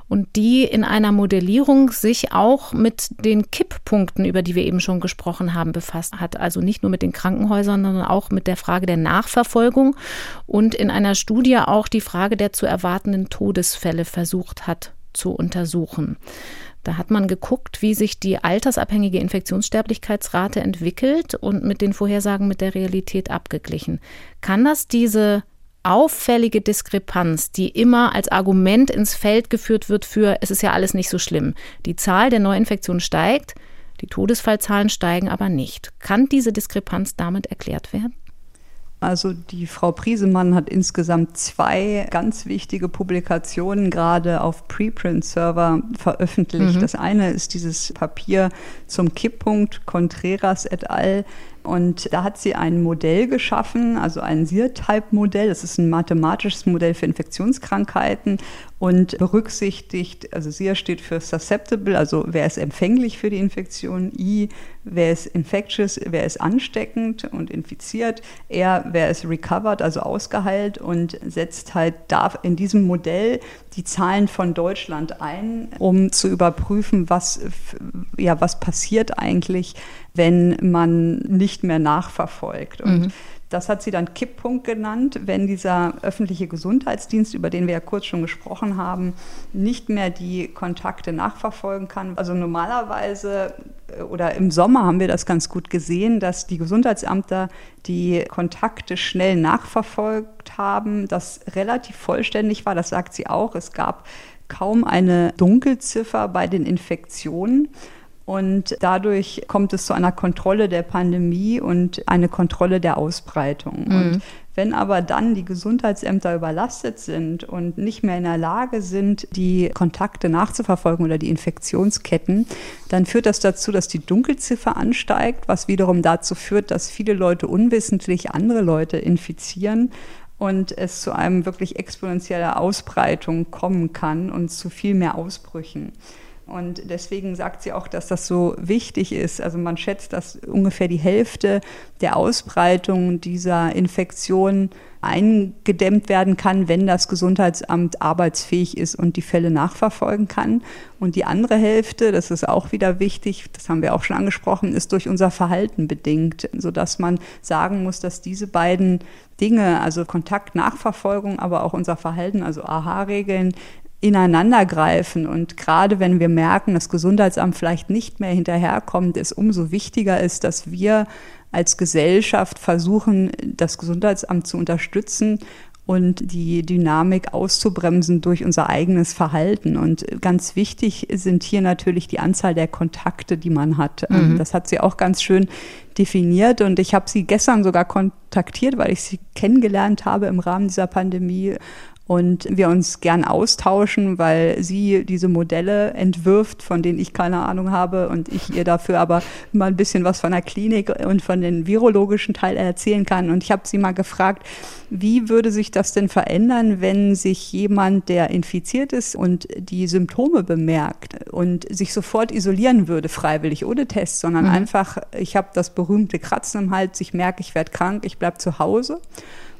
und die in einer Modellierung sich auch mit den Kipppunkten, über die wir eben schon gesprochen haben, befasst hat. Also nicht nur mit den Krankenhäusern, sondern auch mit der Frage der Nachverfolgung und in einer Studie auch die Frage der zu erwartenden Todesfälle versucht hat zu untersuchen. Da hat man geguckt, wie sich die altersabhängige Infektionssterblichkeitsrate entwickelt und mit den Vorhersagen mit der Realität abgeglichen. Kann das diese auffällige Diskrepanz, die immer als Argument ins Feld geführt wird für, es ist ja alles nicht so schlimm. Die Zahl der Neuinfektionen steigt, die Todesfallzahlen steigen aber nicht. Kann diese Diskrepanz damit erklärt werden? Also die Frau Priesemann hat insgesamt zwei ganz wichtige Publikationen gerade auf Preprint-Server veröffentlicht. Mhm. Das eine ist dieses Papier zum Kipppunkt Contreras et al. Und da hat sie ein Modell geschaffen, also ein SIR-Type-Modell. Das ist ein mathematisches Modell für Infektionskrankheiten und berücksichtigt, also SIR steht für susceptible, also wer ist empfänglich für die Infektion, I, wer ist infectious, wer ist ansteckend und infiziert, R, wer ist recovered, also ausgeheilt und setzt halt da in diesem Modell die Zahlen von Deutschland ein, um zu überprüfen, was, ja, was passiert eigentlich, wenn man nicht mehr nachverfolgt. Und mhm. das hat sie dann Kipppunkt genannt, wenn dieser öffentliche Gesundheitsdienst, über den wir ja kurz schon gesprochen haben, nicht mehr die Kontakte nachverfolgen kann. Also normalerweise äh, oder im Sommer haben wir das ganz gut gesehen, dass die Gesundheitsämter die Kontakte schnell nachverfolgt haben, das relativ vollständig war, das sagt sie auch. Es gab kaum eine Dunkelziffer bei den Infektionen. Und dadurch kommt es zu einer Kontrolle der Pandemie und eine Kontrolle der Ausbreitung. Mhm. Und wenn aber dann die Gesundheitsämter überlastet sind und nicht mehr in der Lage sind, die Kontakte nachzuverfolgen oder die Infektionsketten, dann führt das dazu, dass die Dunkelziffer ansteigt, was wiederum dazu führt, dass viele Leute unwissentlich andere Leute infizieren und es zu einem wirklich exponentieller Ausbreitung kommen kann und zu viel mehr Ausbrüchen. Und deswegen sagt sie auch, dass das so wichtig ist. Also man schätzt, dass ungefähr die Hälfte der Ausbreitung dieser Infektion eingedämmt werden kann, wenn das Gesundheitsamt arbeitsfähig ist und die Fälle nachverfolgen kann. Und die andere Hälfte, das ist auch wieder wichtig, das haben wir auch schon angesprochen, ist durch unser Verhalten bedingt, sodass man sagen muss, dass diese beiden Dinge, also Kontaktnachverfolgung, aber auch unser Verhalten, also AHA-Regeln, ineinandergreifen. Und gerade wenn wir merken, das Gesundheitsamt vielleicht nicht mehr hinterherkommt, es umso wichtiger ist, dass wir als Gesellschaft versuchen, das Gesundheitsamt zu unterstützen und die Dynamik auszubremsen durch unser eigenes Verhalten. Und ganz wichtig sind hier natürlich die Anzahl der Kontakte, die man hat. Ähm, mhm. Das hat sie auch ganz schön definiert und ich habe sie gestern sogar kontaktiert, weil ich sie kennengelernt habe im Rahmen dieser Pandemie und wir uns gern austauschen, weil sie diese Modelle entwirft, von denen ich keine Ahnung habe und ich ihr dafür aber mal ein bisschen was von der Klinik und von den virologischen Teil erzählen kann. Und ich habe sie mal gefragt, wie würde sich das denn verändern, wenn sich jemand, der infiziert ist und die Symptome bemerkt und sich sofort isolieren würde, freiwillig ohne Test, sondern mhm. einfach, ich habe das berühmte Kratzen im Hals, ich merke, ich werde krank, ich bleibe zu Hause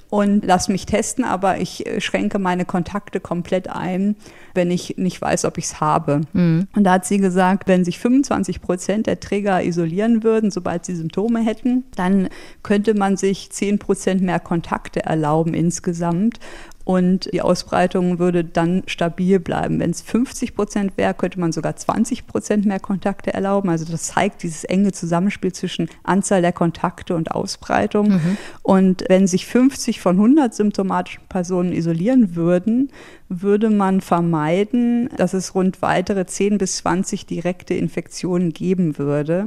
und lass mich testen, aber ich äh, schränke meine Kontakte komplett ein, wenn ich nicht weiß, ob ich es habe. Mhm. Und da hat sie gesagt, wenn sich 25 Prozent der Träger isolieren würden, sobald sie Symptome hätten, dann könnte man sich 10 Prozent mehr Kontakte erlauben insgesamt und die Ausbreitung würde dann stabil bleiben. Wenn es 50 Prozent wäre, könnte man sogar 20 Prozent mehr Kontakte erlauben. Also das zeigt dieses enge Zusammenspiel zwischen Anzahl der Kontakte und Ausbreitung. Mhm. Und wenn sich 50 von 100 symptomatischen Personen isolieren würden, würde man vermeiden, dass es rund weitere 10 bis 20 direkte Infektionen geben würde.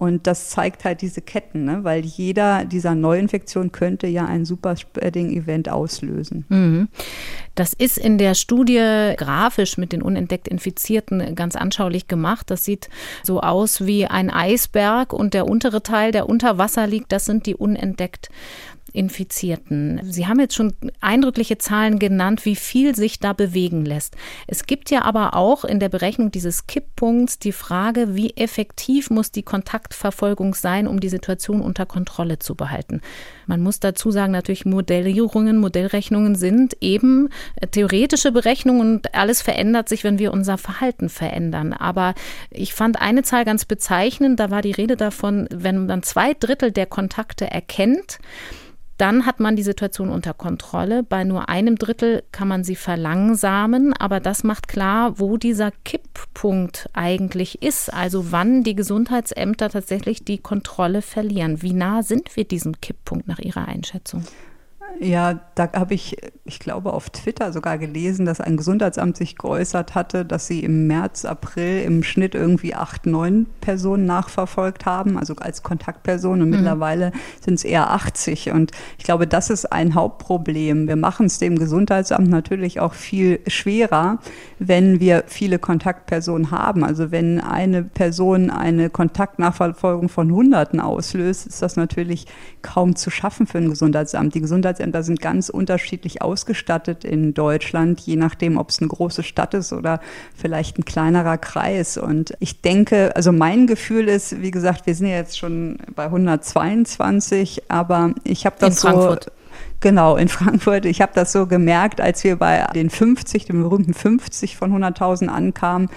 Und das zeigt halt diese Ketten, ne? weil jeder dieser Neuinfektionen könnte ja ein Superspreading-Event auslösen. Mhm. Das ist in der Studie grafisch mit den unentdeckt Infizierten ganz anschaulich gemacht. Das sieht so aus wie ein Eisberg und der untere Teil, der unter Wasser liegt, das sind die unentdeckt Infizierten. Sie haben jetzt schon eindrückliche Zahlen genannt, wie viel sich da bewegen lässt. Es gibt ja aber auch in der Berechnung dieses Kipppunkts die Frage, wie effektiv muss die Kontaktverfolgung sein, um die Situation unter Kontrolle zu behalten. Man muss dazu sagen, natürlich Modellierungen, Modellrechnungen sind eben theoretische Berechnungen und alles verändert sich, wenn wir unser Verhalten verändern. Aber ich fand eine Zahl ganz bezeichnend, da war die Rede davon, wenn man zwei Drittel der Kontakte erkennt, dann hat man die Situation unter Kontrolle. Bei nur einem Drittel kann man sie verlangsamen, aber das macht klar, wo dieser Kipppunkt eigentlich ist, also wann die Gesundheitsämter tatsächlich die Kontrolle verlieren. Wie nah sind wir diesem Kipppunkt nach Ihrer Einschätzung? Ja, da habe ich, ich glaube, auf Twitter sogar gelesen, dass ein Gesundheitsamt sich geäußert hatte, dass sie im März, April im Schnitt irgendwie acht, neun Personen nachverfolgt haben, also als Kontaktpersonen. Und mhm. mittlerweile sind es eher 80. Und ich glaube, das ist ein Hauptproblem. Wir machen es dem Gesundheitsamt natürlich auch viel schwerer, wenn wir viele Kontaktpersonen haben. Also wenn eine Person eine Kontaktnachverfolgung von Hunderten auslöst, ist das natürlich kaum zu schaffen für ein Gesundheitsamt. Die Gesundheitsämter Gesundheitsämter sind ganz unterschiedlich ausgestattet in Deutschland, je nachdem, ob es eine große Stadt ist oder vielleicht ein kleinerer Kreis. Und ich denke, also mein Gefühl ist, wie gesagt, wir sind ja jetzt schon bei 122, aber ich habe das in so. Genau, in Frankfurt. Ich habe das so gemerkt, als wir bei den 50, den berühmten 50 von 100.000 ankamen,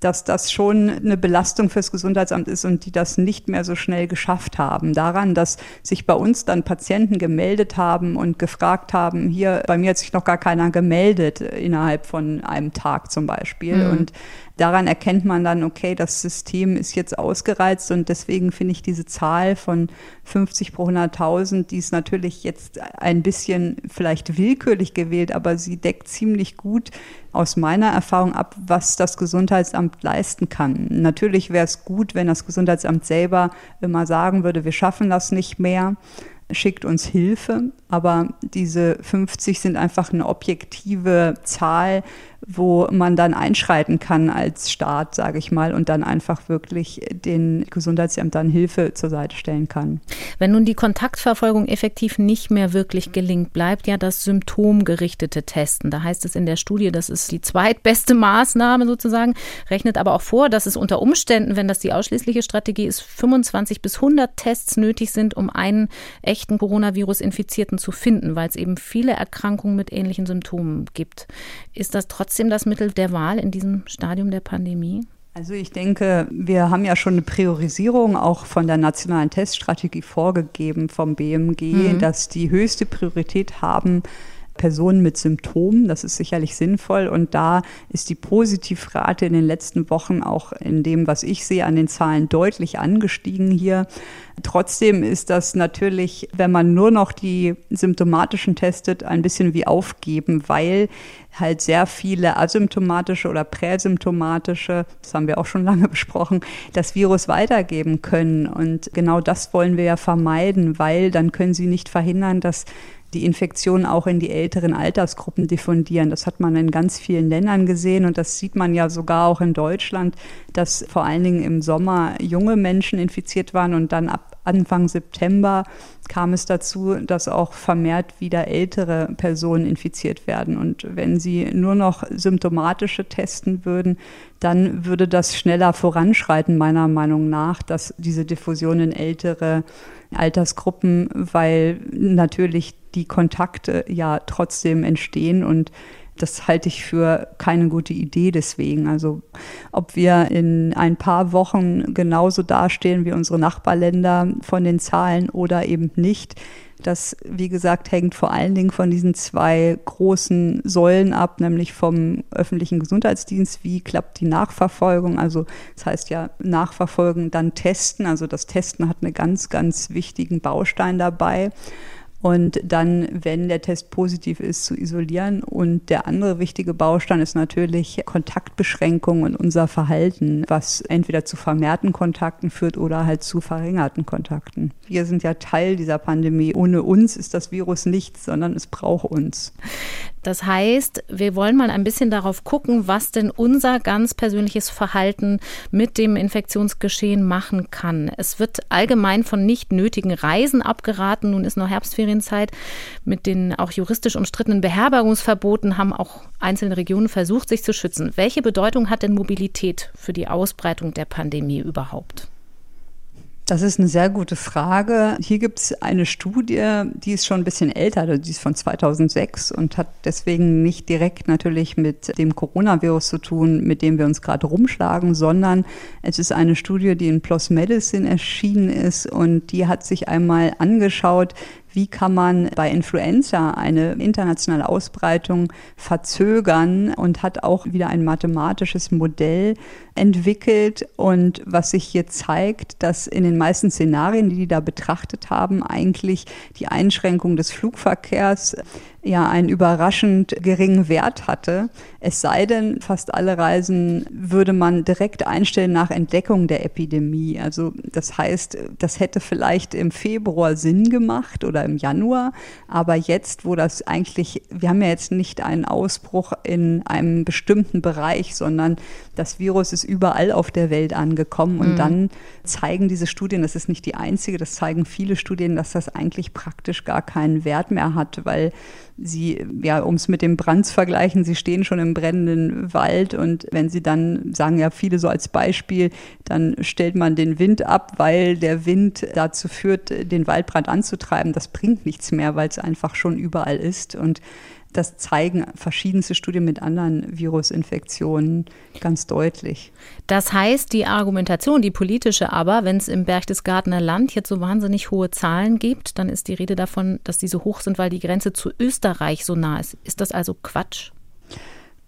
dass das schon eine Belastung fürs Gesundheitsamt ist und die das nicht mehr so schnell geschafft haben. Daran, dass sich bei uns dann Patienten gemeldet haben und gefragt haben, hier, bei mir hat sich noch gar keiner gemeldet innerhalb von einem Tag zum Beispiel. Mhm. Und daran erkennt man dann, okay, das System ist jetzt ausgereizt und deswegen finde ich diese Zahl von 50 pro 100.000, die ist natürlich jetzt ein bisschen vielleicht willkürlich gewählt, aber sie deckt ziemlich gut aus meiner Erfahrung ab, was das Gesundheitsamt leisten kann. Natürlich wäre es gut, wenn das Gesundheitsamt selber immer sagen würde, wir schaffen das nicht mehr schickt uns Hilfe, aber diese 50 sind einfach eine objektive Zahl, wo man dann einschreiten kann als Staat, sage ich mal, und dann einfach wirklich den Gesundheitsämtern Hilfe zur Seite stellen kann. Wenn nun die Kontaktverfolgung effektiv nicht mehr wirklich gelingt, bleibt ja das symptomgerichtete Testen. Da heißt es in der Studie, das ist die zweitbeste Maßnahme sozusagen, rechnet aber auch vor, dass es unter Umständen, wenn das die ausschließliche Strategie ist, 25 bis 100 Tests nötig sind, um einen echten Coronavirus-Infizierten zu finden, weil es eben viele Erkrankungen mit ähnlichen Symptomen gibt. Ist das trotzdem trotzdem das Mittel der Wahl in diesem Stadium der Pandemie? Also ich denke, wir haben ja schon eine Priorisierung auch von der nationalen Teststrategie vorgegeben vom BMG, mhm. dass die höchste Priorität haben Personen mit Symptomen. Das ist sicherlich sinnvoll. Und da ist die Positivrate in den letzten Wochen auch in dem, was ich sehe, an den Zahlen deutlich angestiegen hier. Trotzdem ist das natürlich, wenn man nur noch die symptomatischen testet, ein bisschen wie aufgeben, weil halt sehr viele asymptomatische oder präsymptomatische, das haben wir auch schon [laughs] lange besprochen, das Virus weitergeben können. Und genau das wollen wir ja vermeiden, weil dann können sie nicht verhindern, dass die Infektionen auch in die älteren Altersgruppen diffundieren. Das hat man in ganz vielen Ländern gesehen und das sieht man ja sogar auch in Deutschland, dass vor allen Dingen im Sommer junge Menschen infiziert waren und dann ab Anfang September kam es dazu, dass auch vermehrt wieder ältere Personen infiziert werden. Und wenn sie nur noch symptomatische testen würden, dann würde das schneller voranschreiten, meiner Meinung nach, dass diese Diffusion in ältere Altersgruppen, weil natürlich die Kontakte ja trotzdem entstehen und das halte ich für keine gute Idee deswegen. Also ob wir in ein paar Wochen genauso dastehen wie unsere Nachbarländer von den Zahlen oder eben nicht, das, wie gesagt, hängt vor allen Dingen von diesen zwei großen Säulen ab, nämlich vom öffentlichen Gesundheitsdienst. Wie klappt die Nachverfolgung? Also das heißt ja Nachverfolgen, dann testen. Also das Testen hat einen ganz, ganz wichtigen Baustein dabei und dann, wenn der Test positiv ist, zu isolieren. Und der andere wichtige Baustein ist natürlich Kontaktbeschränkung und unser Verhalten, was entweder zu vermehrten Kontakten führt oder halt zu verringerten Kontakten. Wir sind ja Teil dieser Pandemie. Ohne uns ist das Virus nichts, sondern es braucht uns. Das heißt, wir wollen mal ein bisschen darauf gucken, was denn unser ganz persönliches Verhalten mit dem Infektionsgeschehen machen kann. Es wird allgemein von nicht nötigen Reisen abgeraten. Nun ist noch Herbstferienzeit. Mit den auch juristisch umstrittenen Beherbergungsverboten haben auch einzelne Regionen versucht, sich zu schützen. Welche Bedeutung hat denn Mobilität für die Ausbreitung der Pandemie überhaupt? Das ist eine sehr gute Frage. Hier gibt es eine Studie, die ist schon ein bisschen älter, also die ist von 2006 und hat deswegen nicht direkt natürlich mit dem Coronavirus zu tun, mit dem wir uns gerade rumschlagen, sondern es ist eine Studie, die in PLOS Medicine erschienen ist und die hat sich einmal angeschaut, wie kann man bei Influenza eine internationale Ausbreitung verzögern und hat auch wieder ein mathematisches Modell entwickelt? Und was sich hier zeigt, dass in den meisten Szenarien, die die da betrachtet haben, eigentlich die Einschränkung des Flugverkehrs ja einen überraschend geringen Wert hatte. Es sei denn, fast alle Reisen würde man direkt einstellen nach Entdeckung der Epidemie. Also das heißt, das hätte vielleicht im Februar Sinn gemacht oder im Januar, aber jetzt, wo das eigentlich, wir haben ja jetzt nicht einen Ausbruch in einem bestimmten Bereich, sondern das Virus ist überall auf der Welt angekommen und mhm. dann zeigen diese Studien, das ist nicht die einzige, das zeigen viele Studien, dass das eigentlich praktisch gar keinen Wert mehr hat, weil Sie, ja, um es mit dem Brand zu vergleichen, Sie stehen schon im brennenden Wald und wenn Sie dann, sagen ja viele so als Beispiel, dann stellt man den Wind ab, weil der Wind dazu führt, den Waldbrand anzutreiben. Das bringt nichts mehr, weil es einfach schon überall ist und das zeigen verschiedenste Studien mit anderen Virusinfektionen ganz deutlich. Das heißt, die Argumentation, die politische aber, wenn es im Berchtesgadener Land jetzt so wahnsinnig hohe Zahlen gibt, dann ist die Rede davon, dass die so hoch sind, weil die Grenze zu Österreich so nah ist. Ist das also Quatsch?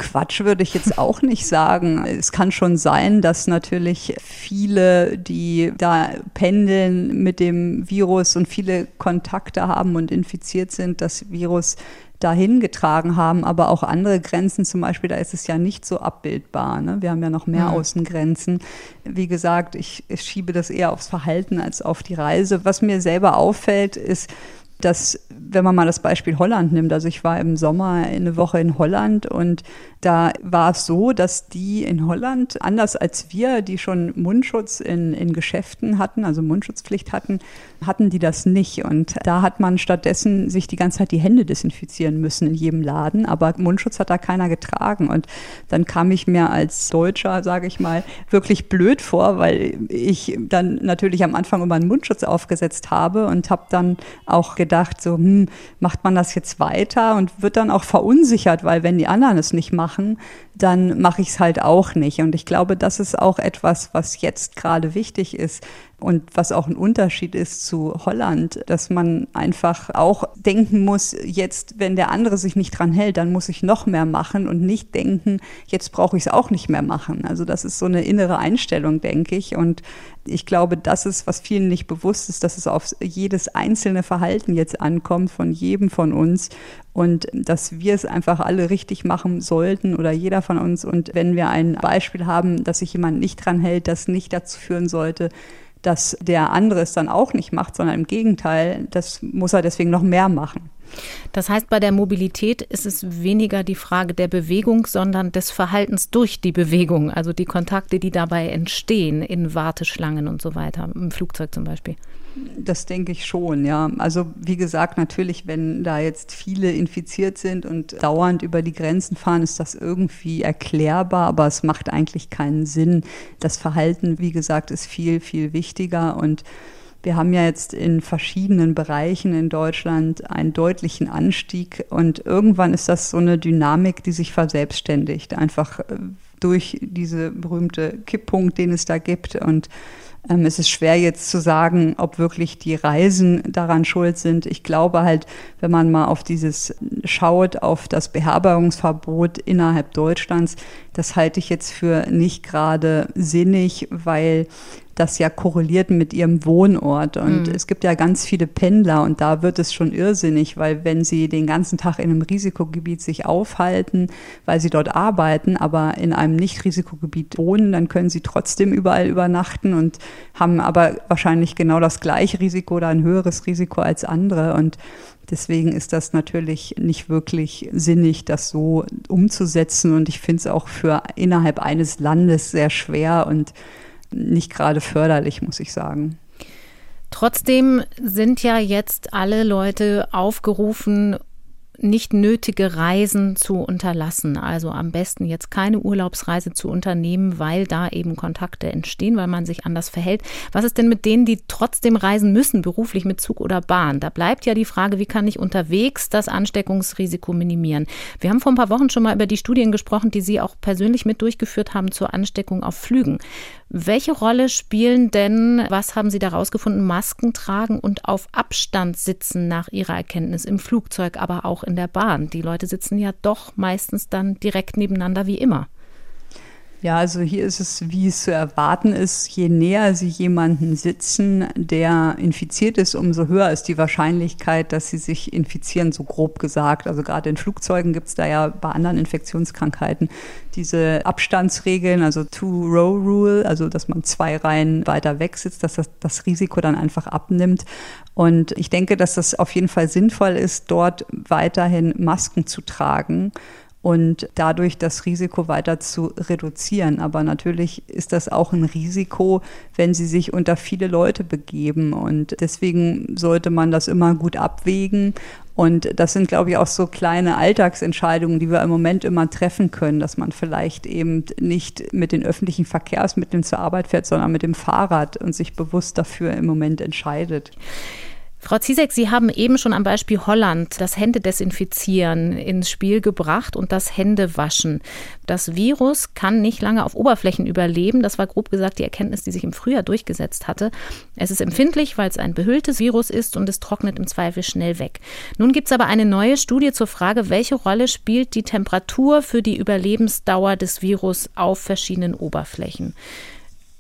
Quatsch würde ich jetzt auch nicht sagen. Es kann schon sein, dass natürlich viele, die da pendeln mit dem Virus und viele Kontakte haben und infiziert sind, das Virus dahin getragen haben, aber auch andere Grenzen, zum Beispiel, da ist es ja nicht so abbildbar. Ne? Wir haben ja noch mehr mhm. Außengrenzen. Wie gesagt, ich, ich schiebe das eher aufs Verhalten als auf die Reise. Was mir selber auffällt, ist, dass, wenn man mal das Beispiel Holland nimmt, also ich war im Sommer eine Woche in Holland und da war es so, dass die in Holland, anders als wir, die schon Mundschutz in, in Geschäften hatten, also Mundschutzpflicht hatten, hatten die das nicht. Und da hat man stattdessen sich die ganze Zeit die Hände desinfizieren müssen in jedem Laden, aber Mundschutz hat da keiner getragen. Und dann kam ich mir als Deutscher, sage ich mal, wirklich blöd vor, weil ich dann natürlich am Anfang immer einen Mundschutz aufgesetzt habe und habe dann auch gedacht, so, hm, macht man das jetzt weiter und wird dann auch verunsichert, weil wenn die anderen es nicht machen, machen, dann mache ich es halt auch nicht. Und ich glaube, das ist auch etwas, was jetzt gerade wichtig ist, Und was auch ein Unterschied ist zu Holland, dass man einfach auch denken muss, jetzt, wenn der andere sich nicht dran hält, dann muss ich noch mehr machen und nicht denken, jetzt brauche ich es auch nicht mehr machen. Also das ist so eine innere Einstellung, denke ich. Und ich glaube, das ist, was vielen nicht bewusst ist, dass es auf jedes einzelne Verhalten jetzt ankommt von jedem von uns und dass wir es einfach alle richtig machen sollten oder jeder von uns. Und wenn wir ein Beispiel haben, dass sich jemand nicht dran hält, das nicht dazu führen sollte, dass der andere es dann auch nicht macht, sondern im Gegenteil, das muss er deswegen noch mehr machen. Das heißt, bei der Mobilität ist es weniger die Frage der Bewegung, sondern des Verhaltens durch die Bewegung, also die Kontakte, die dabei entstehen in Warteschlangen und so weiter, im Flugzeug zum Beispiel. Das denke ich schon, ja. Also wie gesagt, natürlich, wenn da jetzt viele infiziert sind und dauernd über die Grenzen fahren, ist das irgendwie erklärbar, aber es macht eigentlich keinen Sinn. Das Verhalten, wie gesagt, ist viel, viel wichtiger und wir haben ja jetzt in verschiedenen Bereichen in Deutschland einen deutlichen Anstieg und irgendwann ist das so eine Dynamik, die sich verselbstständigt, einfach äh, durch diese berühmte Kipppunkt, den es da gibt und es ist schwer jetzt zu sagen, ob wirklich die Reisen daran schuld sind. Ich glaube halt, wenn man mal auf dieses schaut, auf das Beherbergungsverbot innerhalb Deutschlands, das halte ich jetzt für nicht gerade sinnig, weil das ja korreliert mit ihrem Wohnort. Und mhm. es gibt ja ganz viele Pendler und da wird es schon irrsinnig, weil wenn sie den ganzen Tag in einem Risikogebiet sich aufhalten, weil sie dort arbeiten, aber in einem Nicht-Risikogebiet wohnen, dann können sie trotzdem überall übernachten und haben aber wahrscheinlich genau das gleiche Risiko oder ein höheres Risiko als andere. Und Deswegen ist das natürlich nicht wirklich sinnig, das so umzusetzen. Und ich finde es auch für innerhalb eines Landes sehr schwer und nicht gerade förderlich, muss ich sagen. Trotzdem sind ja jetzt alle Leute aufgerufen, nicht nötige Reisen zu unterlassen. Also am besten jetzt keine Urlaubsreise zu unternehmen, weil da eben Kontakte entstehen, weil man sich anders verhält. Was ist denn mit denen, die trotzdem reisen müssen, beruflich mit Zug oder Bahn? Da bleibt ja die Frage, wie kann ich unterwegs das Ansteckungsrisiko minimieren? Wir haben vor ein paar Wochen schon mal über die Studien gesprochen, die Sie auch persönlich mit durchgeführt haben zur Ansteckung auf Flügen. Welche Rolle spielen denn, was haben Sie da rausgefunden, Masken tragen und auf Abstand sitzen nach Ihrer Erkenntnis im Flugzeug, aber auch in der Bahn? Die Leute sitzen ja doch meistens dann direkt nebeneinander wie immer. Ja, also hier ist es, wie es zu erwarten ist, je näher Sie jemanden sitzen, der infiziert ist, umso höher ist die Wahrscheinlichkeit, dass Sie sich infizieren, so grob gesagt. Also gerade in Flugzeugen gibt es da ja bei anderen Infektionskrankheiten diese Abstandsregeln, also Two-Row-Rule, also dass man zwei Reihen weiter weg sitzt, dass das, das Risiko dann einfach abnimmt. Und ich denke, dass das auf jeden Fall sinnvoll ist, dort weiterhin Masken zu tragen und dadurch das Risiko weiter zu reduzieren. Aber natürlich ist das auch ein Risiko, wenn sie sich unter viele Leute begeben. Und deswegen sollte man das immer gut abwägen. Und das sind, glaube ich, auch so kleine Alltagsentscheidungen, die wir im Moment immer treffen können, dass man vielleicht eben nicht mit den öffentlichen Verkehrsmitteln zur Arbeit fährt, sondern mit dem Fahrrad und sich bewusst dafür im Moment entscheidet. Frau Ziesek, Sie haben eben schon am Beispiel Holland das Händedesinfizieren ins Spiel gebracht und das Händewaschen. Das Virus kann nicht lange auf Oberflächen überleben. Das war grob gesagt die Erkenntnis, die sich im Frühjahr durchgesetzt hatte. Es ist empfindlich, weil es ein behülltes Virus ist und es trocknet im Zweifel schnell weg. Nun gibt es aber eine neue Studie zur Frage, welche Rolle spielt die Temperatur für die Überlebensdauer des Virus auf verschiedenen Oberflächen.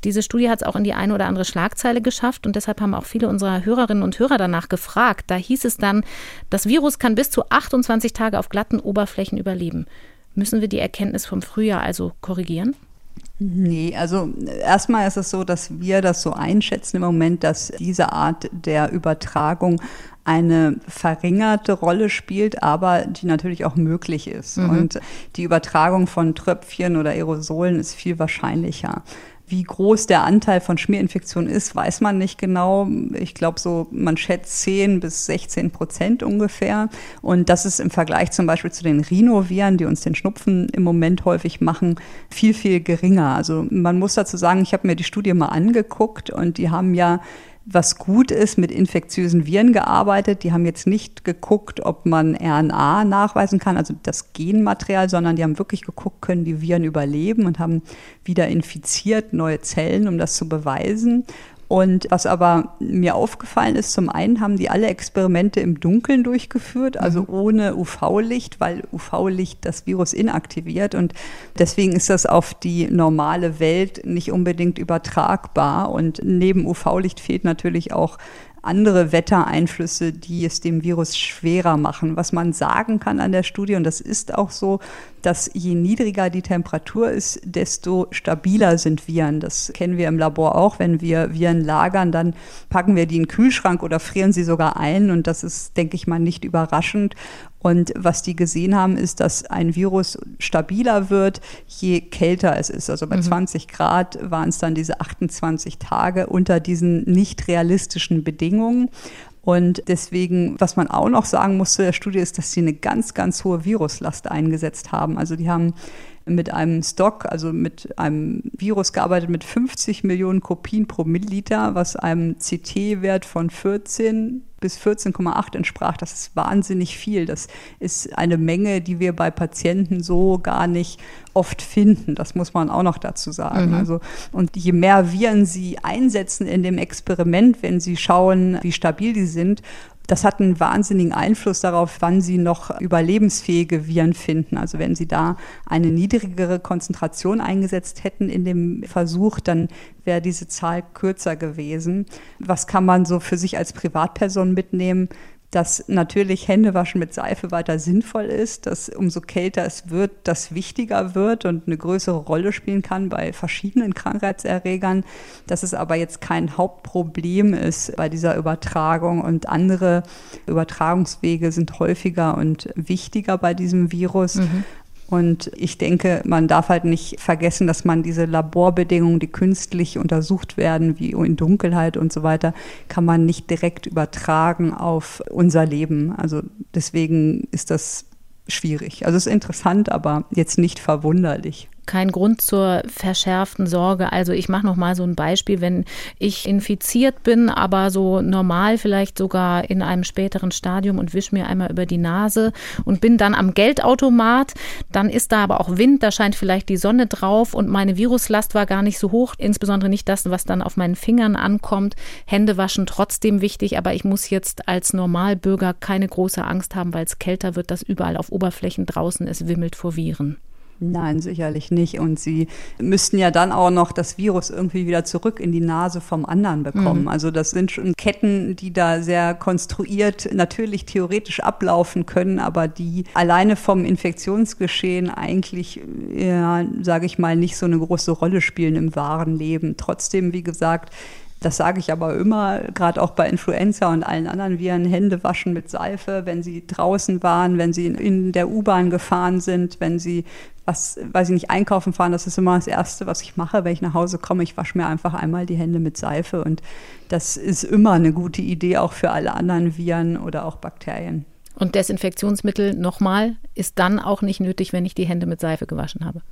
Diese Studie hat es auch in die eine oder andere Schlagzeile geschafft und deshalb haben auch viele unserer Hörerinnen und Hörer danach gefragt. Da hieß es dann, das Virus kann bis zu 28 Tage auf glatten Oberflächen überleben. Müssen wir die Erkenntnis vom Frühjahr also korrigieren? Nee, also erstmal ist es so, dass wir das so einschätzen im Moment, dass diese Art der Übertragung eine verringerte Rolle spielt, aber die natürlich auch möglich ist. Mhm. Und die Übertragung von Tröpfchen oder Aerosolen ist viel wahrscheinlicher. Wie groß der Anteil von Schmierinfektionen ist, weiß man nicht genau. Ich glaube so, man schätzt 10 bis 16 Prozent ungefähr. Und das ist im Vergleich zum Beispiel zu den Rhinoviren, die uns den Schnupfen im Moment häufig machen, viel, viel geringer. Also man muss dazu sagen, ich habe mir die Studie mal angeguckt und die haben ja was gut ist, mit infektiösen Viren gearbeitet. Die haben jetzt nicht geguckt, ob man RNA nachweisen kann, also das Genmaterial, sondern die haben wirklich geguckt, können die Viren überleben und haben wieder infiziert neue Zellen, um das zu beweisen. Und was aber mir aufgefallen ist, zum einen haben die alle Experimente im Dunkeln durchgeführt, also mhm. ohne UV-Licht, weil UV-Licht das Virus inaktiviert. Und deswegen ist das auf die normale Welt nicht unbedingt übertragbar. Und neben UV-Licht fehlt natürlich auch andere Wettereinflüsse, die es dem Virus schwerer machen. Was man sagen kann an der Studie, und das ist auch so, dass je niedriger die Temperatur ist, desto stabiler sind Viren. Das kennen wir im Labor auch. Wenn wir Viren lagern, dann packen wir die in den Kühlschrank oder frieren sie sogar ein. Und das ist, denke ich mal, nicht überraschend. Und was die gesehen haben, ist, dass ein Virus stabiler wird, je kälter es ist. Also bei mhm. 20 Grad waren es dann diese 28 Tage unter diesen nicht realistischen Bedingungen. Und deswegen, was man auch noch sagen muss zu der Studie, ist, dass sie eine ganz, ganz hohe Viruslast eingesetzt haben. Also die haben mit einem Stock, also mit einem Virus gearbeitet mit 50 Millionen Kopien pro Milliliter, was einem CT-Wert von 14 bis 14,8 entsprach. Das ist wahnsinnig viel. Das ist eine Menge, die wir bei Patienten so gar nicht oft finden. Das muss man auch noch dazu sagen. Mhm. Also, und je mehr Viren sie einsetzen in dem Experiment, wenn sie schauen, wie stabil die sind, das hat einen wahnsinnigen Einfluss darauf, wann Sie noch überlebensfähige Viren finden. Also wenn Sie da eine niedrigere Konzentration eingesetzt hätten in dem Versuch, dann wäre diese Zahl kürzer gewesen. Was kann man so für sich als Privatperson mitnehmen? Dass natürlich Händewaschen mit Seife weiter sinnvoll ist, dass umso kälter es wird, das wichtiger wird und eine größere Rolle spielen kann bei verschiedenen Krankheitserregern, dass es aber jetzt kein Hauptproblem ist bei dieser Übertragung und andere Übertragungswege sind häufiger und wichtiger bei diesem Virus. Mhm. Und ich denke, man darf halt nicht vergessen, dass man diese Laborbedingungen, die künstlich untersucht werden, wie in Dunkelheit und so weiter, kann man nicht direkt übertragen auf unser Leben. Also deswegen ist das schwierig. Also es ist interessant, aber jetzt nicht verwunderlich kein Grund zur verschärften Sorge. Also ich mache noch mal so ein Beispiel, wenn ich infiziert bin, aber so normal vielleicht sogar in einem späteren Stadium und wische mir einmal über die Nase und bin dann am Geldautomat, dann ist da aber auch Wind, da scheint vielleicht die Sonne drauf und meine Viruslast war gar nicht so hoch, insbesondere nicht das, was dann auf meinen Fingern ankommt. Hände waschen trotzdem wichtig, aber ich muss jetzt als Normalbürger keine große Angst haben, weil es kälter wird, dass überall auf Oberflächen draußen es wimmelt vor Viren. Nein, sicherlich nicht. Und sie müssten ja dann auch noch das Virus irgendwie wieder zurück in die Nase vom anderen bekommen. Mhm. Also das sind schon Ketten, die da sehr konstruiert natürlich theoretisch ablaufen können, aber die alleine vom Infektionsgeschehen eigentlich, ja, sage ich mal, nicht so eine große Rolle spielen im wahren Leben. Trotzdem, wie gesagt, das sage ich aber immer, gerade auch bei Influenza und allen anderen Viren, Hände waschen mit Seife, wenn sie draußen waren, wenn sie in der U-Bahn gefahren sind, wenn sie was, weiß ich nicht, einkaufen fahren, das ist immer das Erste, was ich mache, wenn ich nach Hause komme. Ich wasche mir einfach einmal die Hände mit Seife und das ist immer eine gute Idee, auch für alle anderen Viren oder auch Bakterien. Und Desinfektionsmittel nochmal ist dann auch nicht nötig, wenn ich die Hände mit Seife gewaschen habe.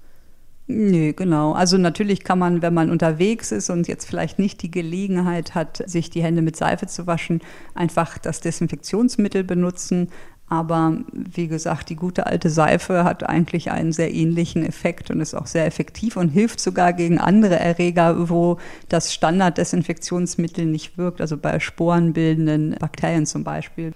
Nö, genau. Also natürlich kann man, wenn man unterwegs ist und jetzt vielleicht nicht die Gelegenheit hat, sich die Hände mit Seife zu waschen, einfach das Desinfektionsmittel benutzen. Aber wie gesagt, die gute alte Seife hat eigentlich einen sehr ähnlichen Effekt und ist auch sehr effektiv und hilft sogar gegen andere Erreger, wo das Standarddesinfektionsmittel nicht wirkt, also bei sporenbildenden Bakterien zum Beispiel.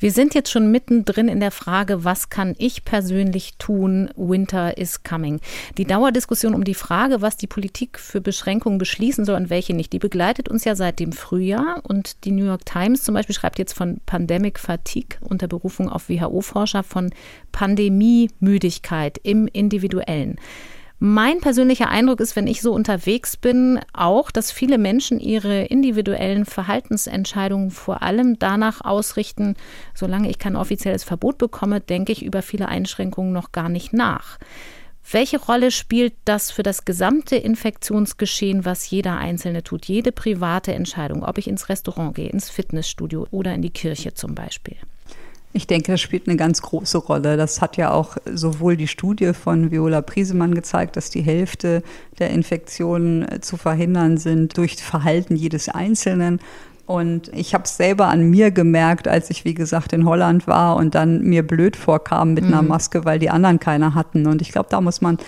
Wir sind jetzt schon mittendrin in der Frage, was kann ich persönlich tun? Winter is coming. Die Dauerdiskussion um die Frage, was die Politik für Beschränkungen beschließen soll und welche nicht, die begleitet uns ja seit dem Frühjahr. Und die New York Times zum Beispiel schreibt jetzt von Pandemic Fatigue unter Berufung auf WHO-Forscher von Pandemiemüdigkeit im Individuellen. Mein persönlicher Eindruck ist, wenn ich so unterwegs bin, auch, dass viele Menschen ihre individuellen Verhaltensentscheidungen vor allem danach ausrichten, solange ich kein offizielles Verbot bekomme, denke ich über viele Einschränkungen noch gar nicht nach. Welche Rolle spielt das für das gesamte Infektionsgeschehen, was jeder Einzelne tut, jede private Entscheidung, ob ich ins Restaurant gehe, ins Fitnessstudio oder in die Kirche zum Beispiel? Ich denke, das spielt eine ganz große Rolle. Das hat ja auch sowohl die Studie von Viola Priesemann gezeigt, dass die Hälfte der Infektionen äh, zu verhindern sind durch Verhalten jedes Einzelnen. Und ich habe es selber an mir gemerkt, als ich, wie gesagt, in Holland war und dann mir blöd vorkam mit mhm. einer Maske, weil die anderen keine hatten. Und ich glaube, da muss man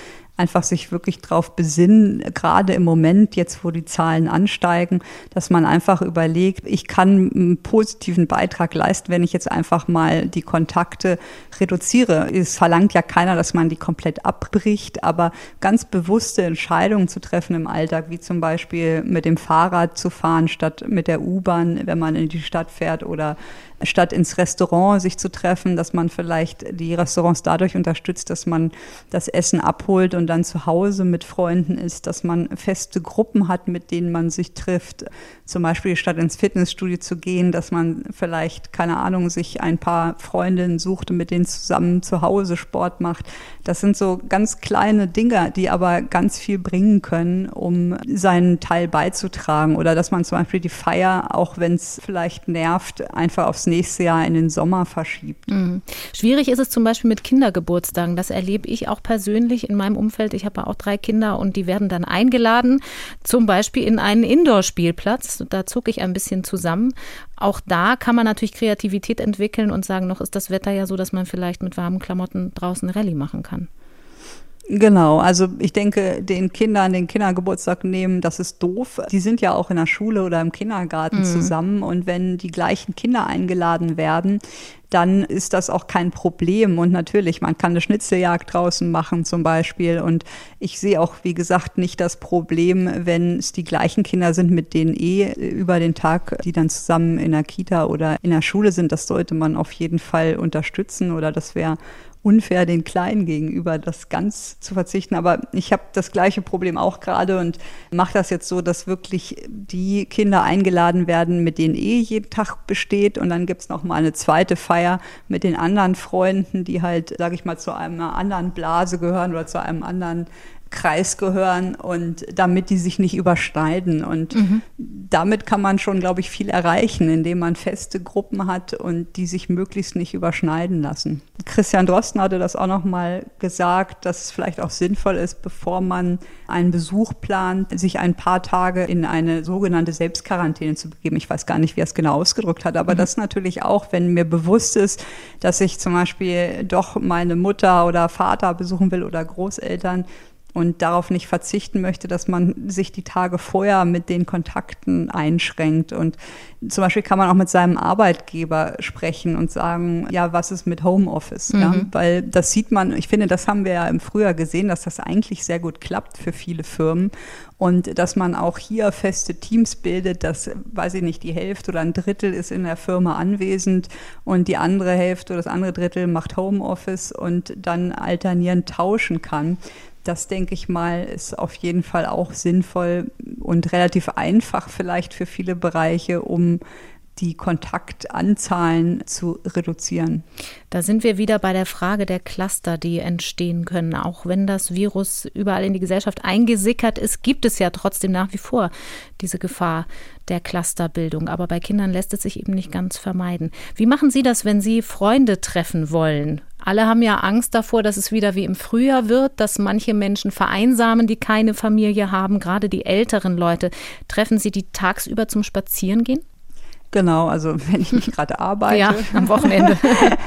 einfach sich wirklich darauf besinnen, gerade im Moment, jetzt wo die Zahlen ansteigen, dass man einfach überlegt, ich kann einen positiven Beitrag leisten, wenn ich jetzt einfach mal die Kontakte reduziere. Es verlangt ja keiner, dass man die komplett abbricht, aber ganz bewusste Entscheidungen zu treffen im Alltag, wie zum Beispiel mit dem Fahrrad zu fahren statt mit der U-Bahn, wenn man in die Stadt fährt oder statt ins Restaurant sich zu treffen, dass man vielleicht die Restaurants dadurch unterstützt, dass man das Essen abholt und dann zu Hause mit Freunden ist, dass man feste Gruppen hat, mit denen man sich trifft. Zum Beispiel statt ins Fitnessstudio zu gehen, dass man vielleicht, keine Ahnung, sich ein paar Freundinnen sucht und mit denen zusammen zu Hause Sport macht. Das sind so ganz kleine Dinge, die aber ganz viel bringen können, um seinen Teil beizutragen. Oder dass man zum Beispiel die Feier, auch wenn es vielleicht nervt, einfach aufs nächste Jahr in den Sommer verschiebt. Mhm. Schwierig ist es zum Beispiel mit Kindergeburtstagen. Das erlebe ich auch persönlich in meinem Umfeld. Ich habe auch drei Kinder und die werden dann eingeladen, zum Beispiel in einen Indoor-Spielplatz. Da zucke ich ein bisschen zusammen. Auch da kann man natürlich Kreativität entwickeln und sagen, noch ist das Wetter ja so, dass man vielleicht mit warmen Klamotten draußen Rallye machen kann. Genau, also ich denke, den Kindern den Kindergeburtstag nehmen, das ist doof. Die sind ja auch in der Schule oder im Kindergarten mhm. zusammen und wenn die gleichen Kinder eingeladen werden, dann ist das auch kein Problem. Und natürlich, man kann eine Schnitzeljagd draußen machen zum Beispiel. Und ich sehe auch, wie gesagt, nicht das Problem, wenn es die gleichen Kinder sind, mit denen eh über den Tag, die dann zusammen in der Kita oder in der Schule sind. Das sollte man auf jeden Fall unterstützen oder das wäre unfair den Kleinen gegenüber, das ganz zu verzichten. Aber ich habe das gleiche Problem auch gerade und mache das jetzt so, dass wirklich die Kinder eingeladen werden, mit denen eh jeden Tag besteht. Und dann gibt es noch mal eine zweite Feier mit den anderen Freunden, die halt, sage ich mal, zu einer anderen Blase gehören oder zu einem anderen Kreis gehören und damit die sich nicht überschneiden. Und mhm. damit kann man schon, glaube ich, viel erreichen, indem man feste Gruppen hat und die sich möglichst nicht überschneiden lassen. Christian Drosten hatte das auch noch mal gesagt, dass es vielleicht auch sinnvoll ist, bevor man einen Besuch plant, sich ein paar Tage in eine sogenannte Selbstquarantäne zu begeben. Ich weiß gar nicht, wie er es genau ausgedrückt hat, aber mhm. das natürlich auch, wenn mir bewusst ist, dass ich zum Beispiel doch meine Mutter oder Vater besuchen will oder Großeltern, und darauf nicht verzichten möchte, dass man sich die Tage vorher mit den Kontakten einschränkt. Und zum Beispiel kann man auch mit seinem Arbeitgeber sprechen und sagen, ja, was ist mit Homeoffice? Mhm. Ja, weil das sieht man, ich finde, das haben wir ja im Frühjahr gesehen, dass das eigentlich sehr gut klappt für viele Firmen und dass man auch hier feste Teams bildet, dass, weiß ich nicht, die Hälfte oder ein Drittel ist in der Firma anwesend und die andere Hälfte oder das andere Drittel macht Homeoffice und dann alternierend tauschen kann das denke ich mal, ist auf jeden Fall auch sinnvoll und relativ einfach vielleicht für viele Bereiche, um die Kontaktanzahlen zu reduzieren. Da sind wir wieder bei der Frage der Cluster, die entstehen können. Auch wenn das Virus überall in die Gesellschaft eingesickert ist, gibt es ja trotzdem nach wie vor diese Gefahr der Clusterbildung. Aber bei Kindern lässt es sich eben nicht ganz vermeiden. Wie machen Sie das, wenn Sie Freunde treffen wollen? Alle haben ja Angst davor, dass es wieder wie im Frühjahr wird, dass manche Menschen vereinsamen, die keine Familie haben, gerade die älteren Leute. Treffen Sie die tagsüber zum Spazierengehen? Genau, also [laughs] wenn ich nicht gerade arbeite. Ja, am Wochenende.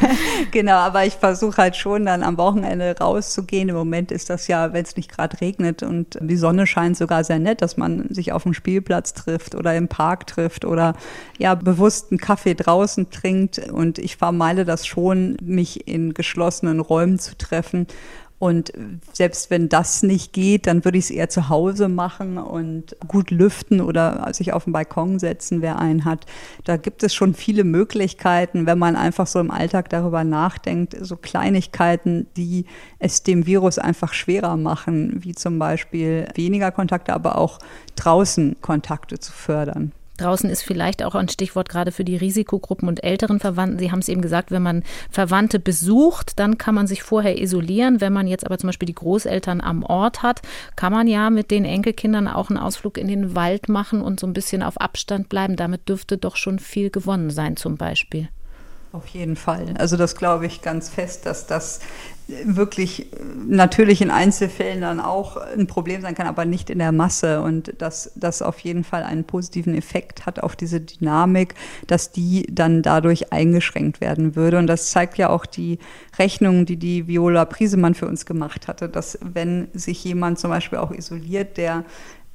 [laughs] genau, aber ich versuche halt schon dann am Wochenende rauszugehen. Im Moment ist das ja, wenn es nicht gerade regnet und die Sonne scheint, sogar sehr nett, dass man sich auf dem Spielplatz trifft oder im Park trifft oder ja bewusst einen Kaffee draußen trinkt. Und ich vermeide das schon, mich in geschlossenen Räumen zu treffen und selbst wenn das nicht geht, dann würde ich es eher zu Hause machen und gut lüften oder sich auf den Balkon setzen, wer einen hat. Da gibt es schon viele Möglichkeiten, wenn man einfach so im Alltag darüber nachdenkt, so Kleinigkeiten, die es dem Virus einfach schwerer machen, wie zum Beispiel weniger Kontakte, aber auch draußen Kontakte zu fördern. Draußen ist vielleicht auch ein Stichwort gerade für die Risikogruppen und älteren Verwandten. Sie haben es eben gesagt, wenn man Verwandte besucht, dann kann man sich vorher isolieren. Wenn man jetzt aber zum Beispiel die Großeltern am Ort hat, kann man ja mit den Enkelkindern auch einen Ausflug in den Wald machen und so ein bisschen auf Abstand bleiben. Damit dürfte doch schon viel gewonnen sein zum Beispiel. Auf jeden Fall. Also das glaube ich ganz fest, dass das wirklich natürlich in Einzelfällen dann auch ein Problem sein kann, aber nicht in der Masse und dass das auf jeden Fall einen positiven Effekt hat auf diese Dynamik, dass die dann dadurch eingeschränkt werden würde. Und das zeigt ja auch die Rechnung, die die Viola Priesemann für uns gemacht hatte, dass wenn sich jemand zum Beispiel auch isoliert, der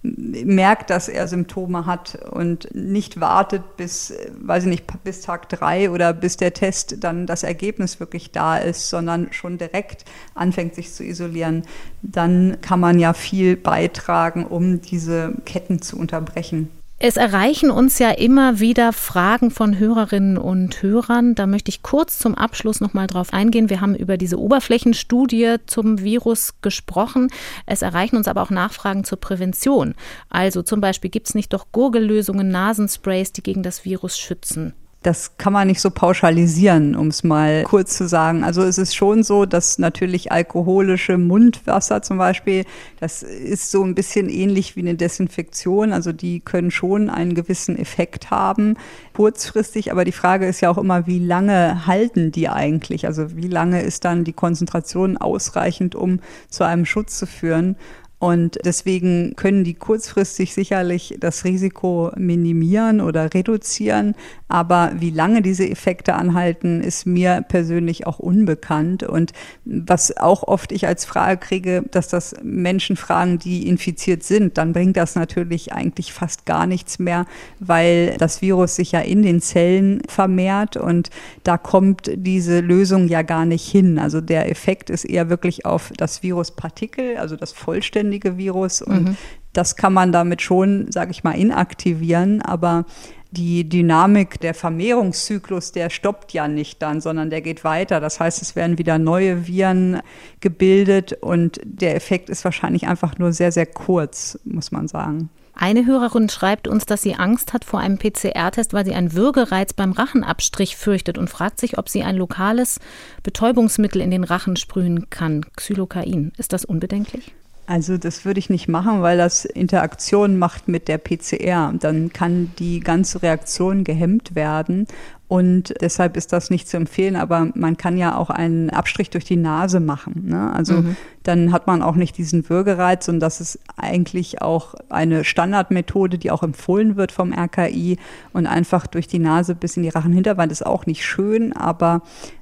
merkt, dass er Symptome hat und nicht wartet bis, weiß ich nicht, bis Tag drei oder bis der Test dann das Ergebnis wirklich da ist, sondern schon direkt anfängt, sich zu isolieren, dann kann man ja viel beitragen, um diese Ketten zu unterbrechen. Es erreichen uns ja immer wieder Fragen von Hörerinnen und Hörern. Da möchte ich kurz zum Abschluss noch mal drauf eingehen. Wir haben über diese Oberflächenstudie zum Virus gesprochen. Es erreichen uns aber auch Nachfragen zur Prävention. Also zum Beispiel gibt es nicht doch Gurgellösungen, Nasensprays, die gegen das Virus schützen? Das kann man nicht so pauschalisieren, um es mal kurz zu sagen. Also es ist schon so, dass natürlich alkoholische Mundwasser zum Beispiel, das ist so ein bisschen ähnlich wie eine Desinfektion. Also die können schon einen gewissen Effekt haben, kurzfristig. Aber die Frage ist ja auch immer, wie lange halten die eigentlich? Also wie lange ist dann die Konzentration ausreichend, um zu einem Schutz zu führen? Und deswegen können die kurzfristig sicherlich das Risiko minimieren oder reduzieren. Aber wie lange diese Effekte anhalten, ist mir persönlich auch unbekannt. Und was auch oft ich als Frage kriege, dass das Menschen fragen, die infiziert sind, dann bringt das natürlich eigentlich fast gar nichts mehr, weil das Virus sich ja in den Zellen vermehrt und da kommt diese Lösung ja gar nicht hin. Also der Effekt ist eher wirklich auf das Viruspartikel, also das vollständige vollständige Virus und mhm. das kann man damit schon, sage ich mal, inaktivieren, aber die Dynamik, der Vermehrungszyklus, der stoppt ja nicht dann, sondern der geht weiter. Das heißt, es werden wieder neue Viren gebildet und der Effekt ist wahrscheinlich einfach nur sehr, sehr kurz, muss man sagen. Eine Hörerin schreibt uns, dass sie Angst hat vor einem PCR-Test, weil sie einen Würgereiz beim Rachenabstrich fürchtet und fragt sich, ob sie ein lokales Betäubungsmittel in den Rachen sprühen kann. Xylokain. Ist das unbedenklich? Also das würde ich nicht machen, weil das Interaktion macht mit der PCR. Dann kann die ganze Reaktion gehemmt werden. Und deshalb ist das nicht zu empfehlen, aber man kann ja auch einen Abstrich durch die Nase machen. Ne? Also mhm. dann hat man auch nicht diesen Würgereiz und das ist eigentlich auch eine Standardmethode, die auch empfohlen wird vom RKI. Und einfach durch die Nase bis in die Rachenhinterwand ist auch nicht schön, aber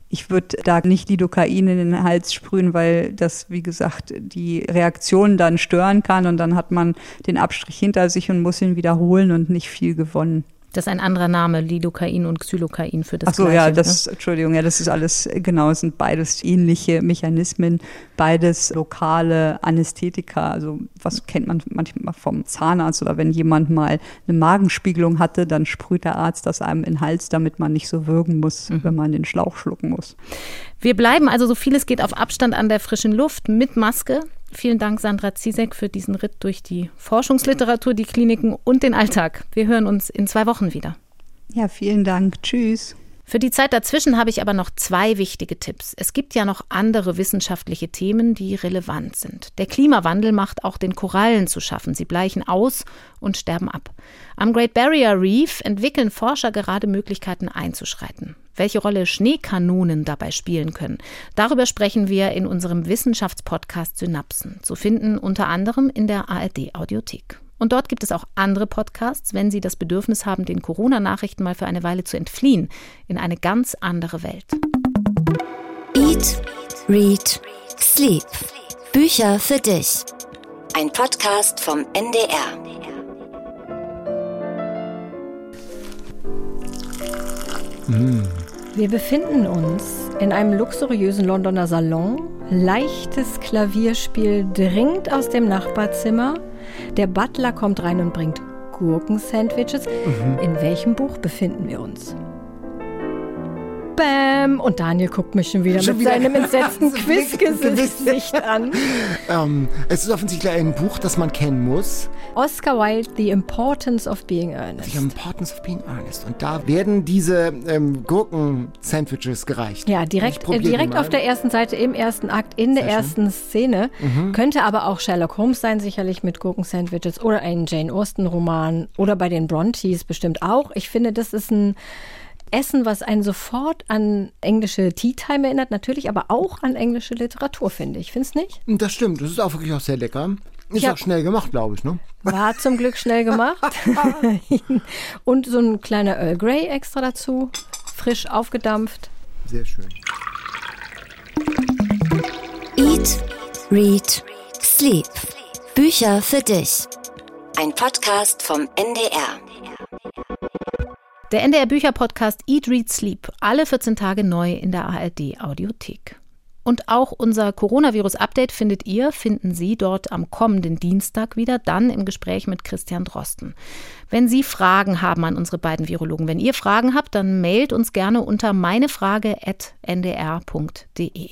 ich würde da nicht Lidocain in den Hals sprühen, weil das, wie gesagt, die Reaktion dann stören kann und dann hat man den Abstrich hinter sich und muss ihn wiederholen und nicht viel gewonnen. Das ist ein anderer Name, Lidocain und Xylocain für das Ach so, Gleiche, ja, das, ne? Entschuldigung, ja, das ist alles, genau, es sind beides ähnliche Mechanismen, beides lokale Anästhetika. Also, was kennt man manchmal vom Zahnarzt oder wenn jemand mal eine Magenspiegelung hatte, dann sprüht der Arzt das einem in den Hals, damit man nicht so würgen muss, mhm. wenn man den Schlauch schlucken muss. Wir bleiben also so viel es geht auf Abstand an der frischen Luft mit Maske. Vielen Dank, Sandra Ziesek, für diesen Ritt durch die Forschungsliteratur, die Kliniken und den Alltag. Wir hören uns in zwei Wochen wieder. Ja, vielen Dank. Tschüss. Für die Zeit dazwischen habe ich aber noch zwei wichtige Tipps. Es gibt ja noch andere wissenschaftliche Themen, die relevant sind. Der Klimawandel macht auch den Korallen zu schaffen. Sie bleichen aus und sterben ab. Am Great Barrier Reef entwickeln Forscher gerade Möglichkeiten einzuschreiten. Welche Rolle Schneekanonen dabei spielen können, darüber sprechen wir in unserem Wissenschaftspodcast Synapsen, zu finden unter anderem in der ARD Audiothek. Und dort gibt es auch andere Podcasts, wenn Sie das Bedürfnis haben, den Corona-Nachrichten mal für eine Weile zu entfliehen, in eine ganz andere Welt. Eat, Read, Sleep. Bücher für dich. Ein Podcast vom NDR. Wir befinden uns in einem luxuriösen Londoner Salon. Leichtes Klavierspiel dringt aus dem Nachbarzimmer. Der Butler kommt rein und bringt Gurkensandwiches. Mhm. In welchem Buch befinden wir uns? Bam! Und Daniel guckt mich schon wieder schon mit wieder. seinem entsetzten [laughs] Quizgesicht an. ähm, es ist offensichtlich ein Buch, das man kennen muss. Oscar Wilde, The Importance of Being Earnest. The Importance of Being Earnest. Und da werden diese ähm, Gurken-Sandwiches gereicht. Ja, direkt, äh, direkt auf der ersten Seite, im ersten Akt, in der Sehr ersten schön. Szene. Mhm. Könnte aber auch Sherlock Holmes sein, sicherlich mit Gurken-Sandwiches. Oder ein Jane Austen-Roman. Oder bei den Brontes bestimmt auch. Ich finde, das ist ein Essen, was einen sofort an englische Tea Time erinnert, natürlich, aber auch an englische Literatur, finde ich. Findest nicht? Das stimmt, das ist auch wirklich auch sehr lecker. Ist ja. auch schnell gemacht, glaube ich, ne? War zum Glück schnell gemacht. [laughs] Und so ein kleiner Earl Grey extra dazu, frisch aufgedampft. Sehr schön. Eat, Read, Sleep. Bücher für dich. Ein Podcast vom NDR. Der NDR Bücher Podcast Eat, Read, Sleep. Alle 14 Tage neu in der ARD Audiothek. Und auch unser Coronavirus-Update findet ihr, finden Sie dort am kommenden Dienstag wieder, dann im Gespräch mit Christian Drosten. Wenn Sie Fragen haben an unsere beiden Virologen, wenn ihr Fragen habt, dann mailt uns gerne unter meinefrage.ndr.de.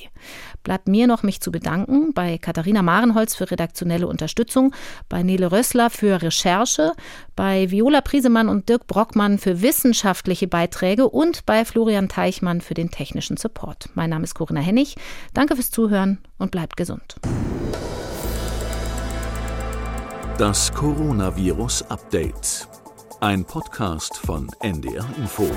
Bleibt mir noch, mich zu bedanken bei Katharina Marenholz für redaktionelle Unterstützung, bei Nele Rössler für Recherche, bei Viola Priesemann und Dirk Brockmann für wissenschaftliche Beiträge und bei Florian Teichmann für den technischen Support. Mein Name ist Corinna Hennig. Danke fürs Zuhören und bleibt gesund. Das Coronavirus Update. Ein Podcast von NDR Info.